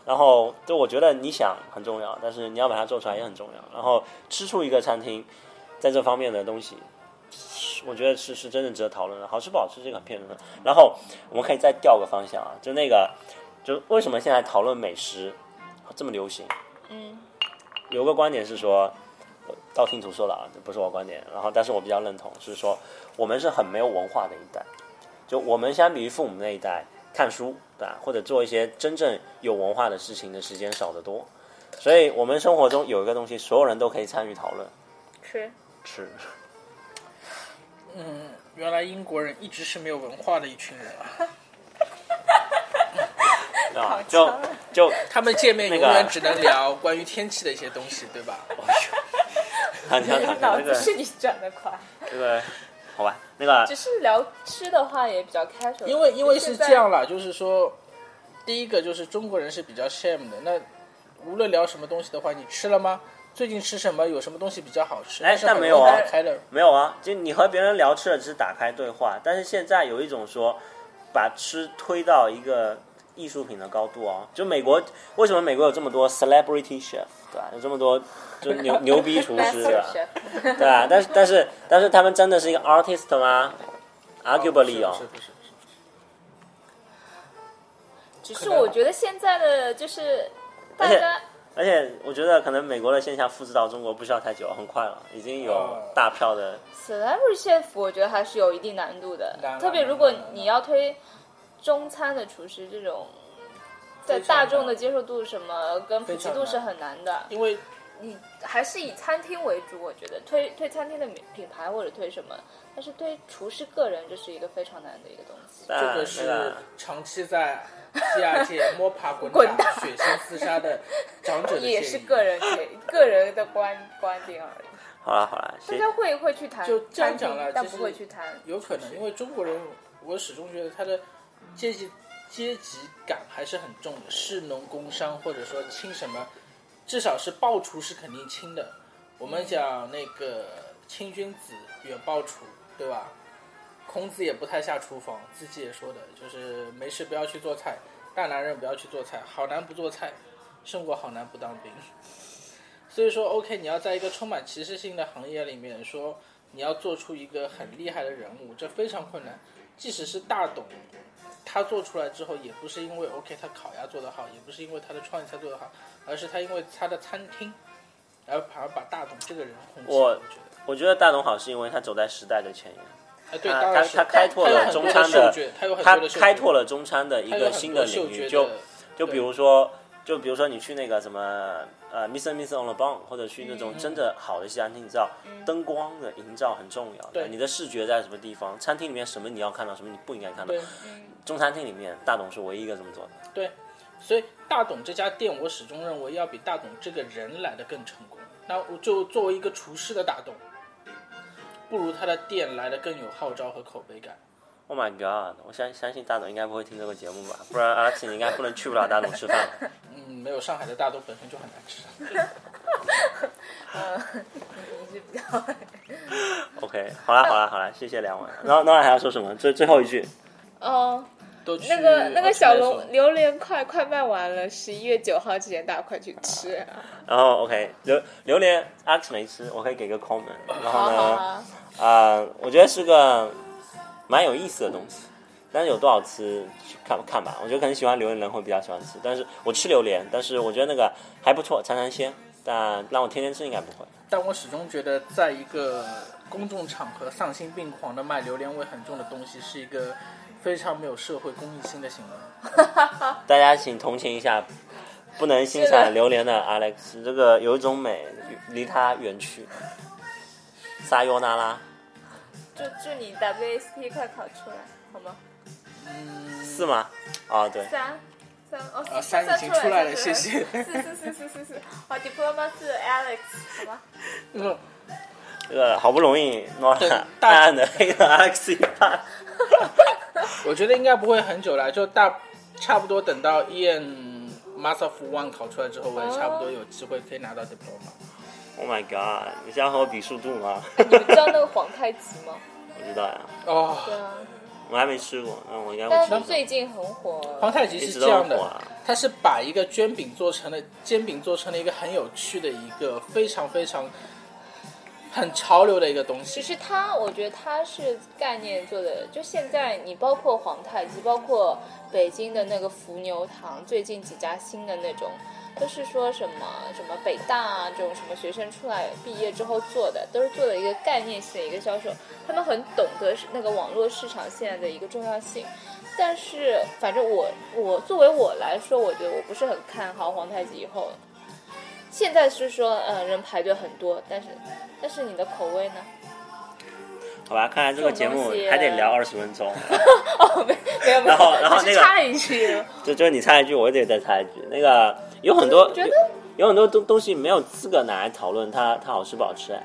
然后，就我觉得你想很重要，但是你要把它做出来也很重要。然后吃出一个餐厅在这方面的东西，我觉得是是真的值得讨论的。好吃不好吃这个很片面。然后我们可以再调个方向啊，就那个，就为什么现在讨论美食这么流行？嗯，有个观点是说，道听途说的啊，这不是我观点。然后，但是我比较认同，是说我们是很没有文化的一代。就我们相比于父母那一代，看书对吧，或者做一些真正有文化的事情的时间少得多。所以我们生活中有一个东西，所有人都可以参与讨论，吃吃。嗯，原来英国人一直是没有文化的一群人啊，啊，就就他们见面永远只能聊关于天气的一些东西，对吧？很强很脑强，这是你转的快。这个好吧，那个只是聊吃的话也比较 casual，因为因为是这样啦，就是说，第一个就是中国人是比较 shame 的，那无论聊什么东西的话，你吃了吗？最近吃什么？有什么东西比较好吃？哎但没有啊开的。没有啊，就你和别人聊吃的只是打开对话，但是现在有一种说把吃推到一个艺术品的高度啊。就美国为什么美国有这么多 celebrity chef 对吧？有这么多就牛 牛逼厨师对吧？对啊，但是但是但是他们真的是一个 artist 吗？Arguably 哦是，不是？只是我觉得现在的就是大而且家而且我觉得可能美国的现象复制到中国不需要太久，很快了，已经有哦大票的 celebrity chef 我觉得还是有一定难度的，特别如果你要推中餐的厨师这种。在大众的接受度什么跟普及度是很难的，因为你还是以餐厅为主，我觉得推推餐厅的品品牌或者推什么，但是推厨师个人这是一个非常难的一个东西。这个是长期在第二界摸爬 滚滚打、血腥厮杀的长者的。也是个人建个人的观观点而已。好了好了，大家会会去谈就这样讲了，但不会去谈。有可能，因为中国人，我始终觉得他的阶级阶级感还是很重的，士农工商或者说清什么，至少是报厨是肯定清的。我们讲那个清君子，远庖厨，对吧？孔子也不太下厨房，自己也说的，就是没事不要去做菜，大男人不要去做菜，好男不做菜，胜过好男不当兵。所以说，OK，你要在一个充满歧视性的行业里面说你要做出一个很厉害的人物，这非常困难。即使是大董，他做出来之后，也不是因为 OK 他烤鸭做得好，也不是因为他的创意菜做得好，而是他因为他的餐厅，然后反而把大董这个人红起来。我我觉得，我觉得大董好是因为他走在时代的前沿。哎，对，他当然他他开拓了中餐的，他开拓了中餐的一个新的领域，就就比如说，就比如说你去那个什么呃 Miss and Miss on the Bun，或者去那种嗯真的好的西餐厅，你知道灯光的营造很重要，对你的视觉在什么地方，餐厅里面什么你要看到，什么你不应该看到对。中餐厅里面，大董是唯一一个这么做的。对，所以大董这家店，我始终认为要比大董这个人来的更成功。那我就作为一个厨师的大董，不如他的店来的更有号召和口碑感。Oh my god！我相相信大董应该不会听这个节目吧，不然 Alex 你应该不能去不了大董吃饭。嗯，没有上海的大董本身就很难吃。你是比较 OK，好啦好啦好啦，谢谢两位。然后然后还要说什么？最最后一句，哦，都去那个那个小龙榴莲快快卖完了，十一月九号之前大家快去吃。然后 OK 榴榴莲 Alex 没吃，我可以给个 comment。然后呢，好，啊、我觉得是个蛮有意思的东西，但是有多少吃看看吧。我觉得可能喜欢榴莲的人会比较喜欢吃，但是我吃榴莲，但是我觉得那个还不错，尝尝鲜。但让我天天吃应该不会。但我始终觉得，在一个公众场合丧心病狂的卖榴莲味很重的东西，是一个非常没有社会公益心的行为。大家请同情一下，不能欣赏榴莲的 Alex，这个有一种美离他远去。撒尤那拉，祝祝你 WST 快考出来，好吗？嗯是吗？啊，对，三三哦，啊，三已经出出来了，谢谢。是是是是是是，好，diploma 是 Alex，好吗？嗯，这个好不容易诺 大暗暗的黑了 Alex 一半。我觉得应该不会很久了，就大差不多等到 Ian Master of One 考出来之后，我也差不多有机会可以拿到 diploma。Oh my god！你是要和我比速度吗？你们知道那个皇太极吗？我知道呀，哦，对啊，我还没吃过，那我应该但是会吃。最近很火。皇太极是这样的它是把一个煎饼做成了煎饼做成了一个很有趣的一个非常非常很潮流的一个东西其西。实它，我觉得它是概念做的，就现在你包括皇太极，包括北京的那个伏牛堂，最近几家新的那种，都是说什么什么北大啊这种什么学生出来毕业之后做的，都是做的一个概念性的一个销售，他们很懂得是那个网络市场现在的一个重要性。但是，反正我我作为我来说，我觉得我不是很看好皇太极以后。现在是说，呃，人排队很多，但是但是你的口味呢？好吧，看来这个节目还得聊二十分钟。哦，没没有没有，然后然后那个插了一句，就就是你插一句，我也得再插一句。那个有很多觉得有有很多东东西没有资格拿来讨论它它好吃不好吃哎。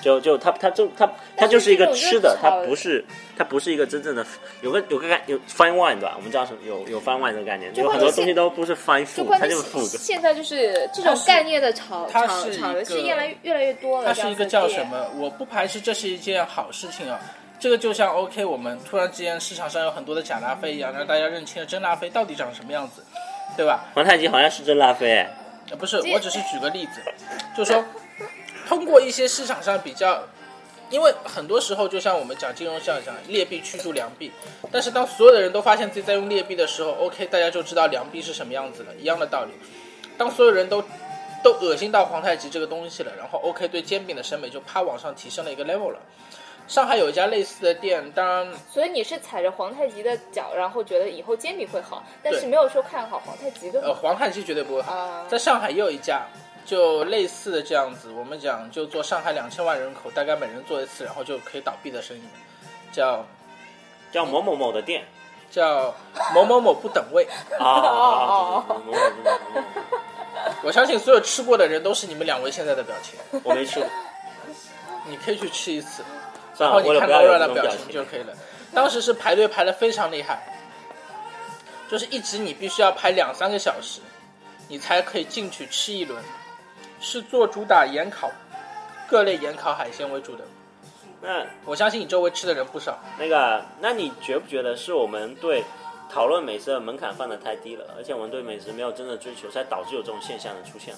就就它它就它它就是一个吃的，它不是它不是一个真正的有个有个概有 fine wine 对吧？我们知道什么有有 fine wine 这个概念，有很多东西都不是 fine food，它就是是 food。现在就是这种概念的炒它炒炒的是越来越越来越多了。它是一个？叫什么？我不排斥这是一件好事情啊。这个就像 OK，我们突然之间市场上有很多的假拉菲一样，让大家认清了真拉菲到底长什么样子，对吧？皇太极好像是真拉菲哎，呃，不是，我只是举个例子，就是说，通过一些市场上比较，因为很多时候就像我们讲金融上讲劣币驱逐良币，但是当所有的人都发现自己在用劣币的时候，OK，大家就知道良币是什么样子了，一样的道理。当所有人都都恶心到皇太极这个东西了，然后 OK 对煎饼的审美就啪往上提升了一个 level 了。上海有一家类似的店，当然所以你是踩着皇太极的脚，然后觉得以后煎饼会好，但是没有说看好皇太极的呃皇太极绝对不会好。啊。在上海也有一家，就类似的这样子，我们讲就做上海两千万人口，大概每人做一次，然后就可以倒闭的生意，叫叫某某某的店。叫某某某不等位。啊 我相信所有吃过的人都是你们两位现在的表情，我没吃过，你可以去吃一次，算了，然后你看为了不要有 Laura 这的表情，就可以了。当时是排队排的非常厉害，就是一直你必须要排两三个小时，你才可以进去吃一轮，是做主打盐烤各类盐烤海鲜为主的。那我相信你周围吃的人不少。那个，那你觉不觉得是我们对讨论美食的门槛放的太低了，而且我们对美食没有真的追求，才导致有这种现象的出现？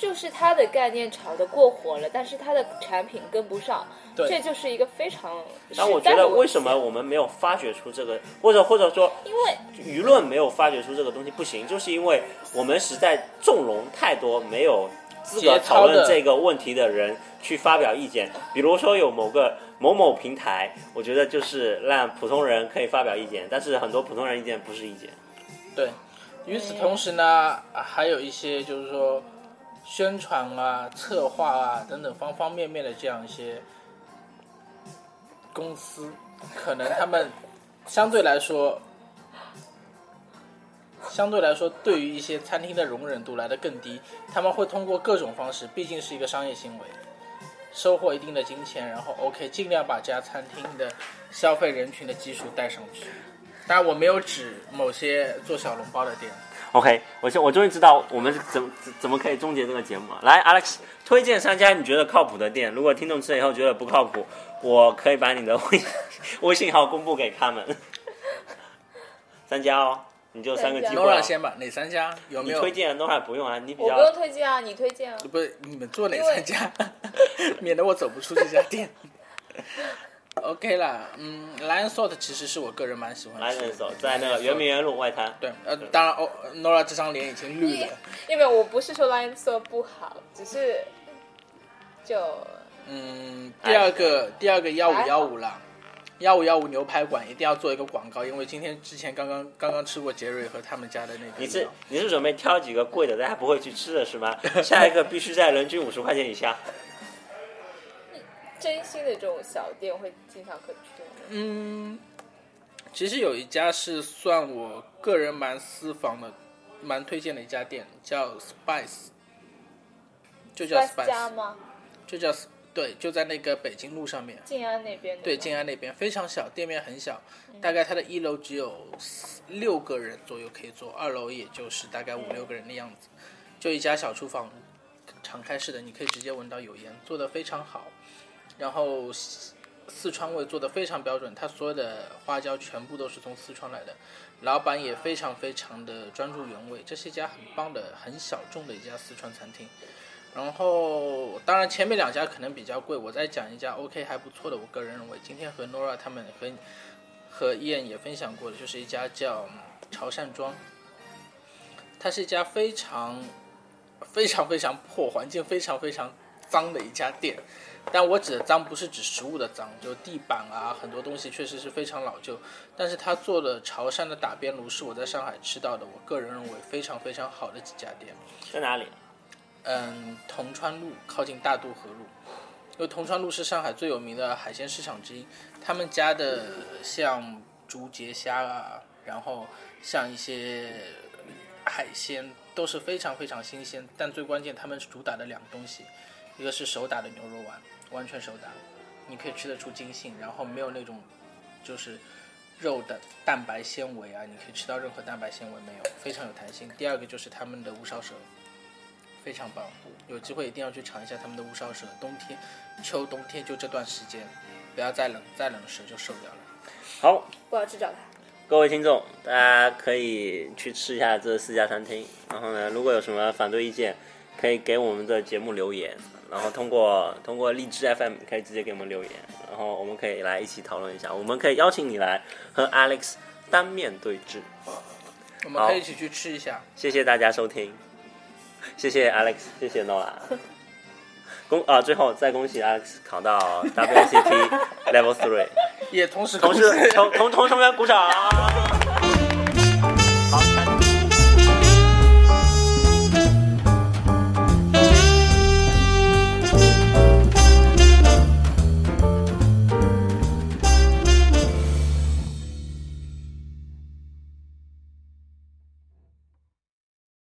就是它的概念炒得过火了，但是它的产品跟不上，对这就是一个非常实但我觉得为什么我们没有发掘出这个，或者或者说因为舆论没有发掘出这个东西不行，就是因为我们实在纵容太多没有资格讨论这个问题的人去发表意见。比如说有某个某某平台，我觉得就是让普通人可以发表意见，但是很多普通人意见不是意见。对，与此同时呢，还有一些就是说宣传啊、策划啊等等方方面面的这样一些公司，可能他们相对来说。相对来说，对于一些餐厅的容忍度来的更低，他们会通过各种方式，毕竟是一个商业行为，收获一定的金钱，然后 OK，尽量把这家餐厅的消费人群的基数带上去。当然，我没有指某些做小笼包的店。OK，我现我终于知道我们怎么怎怎么可以终结这个节目了。来，Alex，推荐三家你觉得靠谱的店。如果听众吃了以后觉得不靠谱，我可以把你的微 微信号公布给他们。三家哦，你就三个机会、Nora 哦。先吧，哪三家？有没有？你推荐 Nora 不用啊，你比较我不用推荐啊，你推荐啊。不是你们做哪三家，免得我走不出这家店。OK 啦，嗯，Lion Salt 其实是我个人蛮喜欢的。人手在那个圆明园路外滩。对，呃，当然，哦，Nora 这张脸已经绿了。因为我不是说 Line 色不好，只是就嗯，第二个，第二个幺五幺五啦，幺五幺五牛排馆一定要做一个广告，因为今天之前刚刚刚刚吃过杰瑞和他们家的那个。你是你是准备挑几个贵的，大家不会去吃的是吗？下一个必须在人均五十块钱以下。真心的这种小店会经常可去吗。嗯，其实有一家是算我个人蛮私房的，蛮推荐的一家店，叫 Spice，就叫 Spice 家吗？就叫对，就在那个北京路上面。静安那边对，静安那边非常小，店面很小，大概它的一楼只有四六个人左右可以坐，二楼也就是大概五六个人的样子，就一家小厨房，敞开式的，你可以直接闻到油烟，做的非常好。然后四四川味做的非常标准，它所有的花椒全部都是从四川来的，老板也非常非常的专注原味，这是一家很棒的、很小众的一家四川餐厅。然后，当然前面两家可能比较贵，我再讲一家 OK 还不错的，我个人认为，今天和 Nora 他们和和燕也分享过的，就是一家叫潮汕庄，它是一家非常非常非常破、环境非常非常脏的一家店。但我指的脏不是指食物的脏，就地板啊，很多东西确实是非常老旧。但是他做的潮汕的打边炉是我在上海吃到的，我个人认为非常非常好的几家店。在哪里？嗯，铜川路靠近大渡河路，因为铜川路是上海最有名的海鲜市场之一。他们家的像竹节虾啊，然后像一些海鲜都是非常非常新鲜。但最关键，他们是主打的两个东西，一个是手打的牛肉丸，完全手打，你可以吃得出筋性，然后没有那种就是肉的蛋白纤维啊，你可以吃到任何蛋白纤维没有，非常有弹性。第二个就是他们的乌烧蛇。非常棒，有机会一定要去尝一下他们的乌烧蛇。冬天、秋冬天就这段时间，不要再冷，再冷蛇就受不了了。好，我要去找他。各位听众，大家可以去吃一下这四家餐厅。然后呢，如果有什么反对意见，可以给我们的节目留言。然后通过通过荔枝 FM 可以直接给我们留言，然后我们可以来一起讨论一下。我们可以邀请你来和 Alex 单面对峙。我们可以一起去吃一下。谢谢大家收听，谢谢 Alex，谢谢 Noah。恭啊，最后再恭喜 Alex 考到 WCT Level Three，也同时同时同同同学们鼓掌。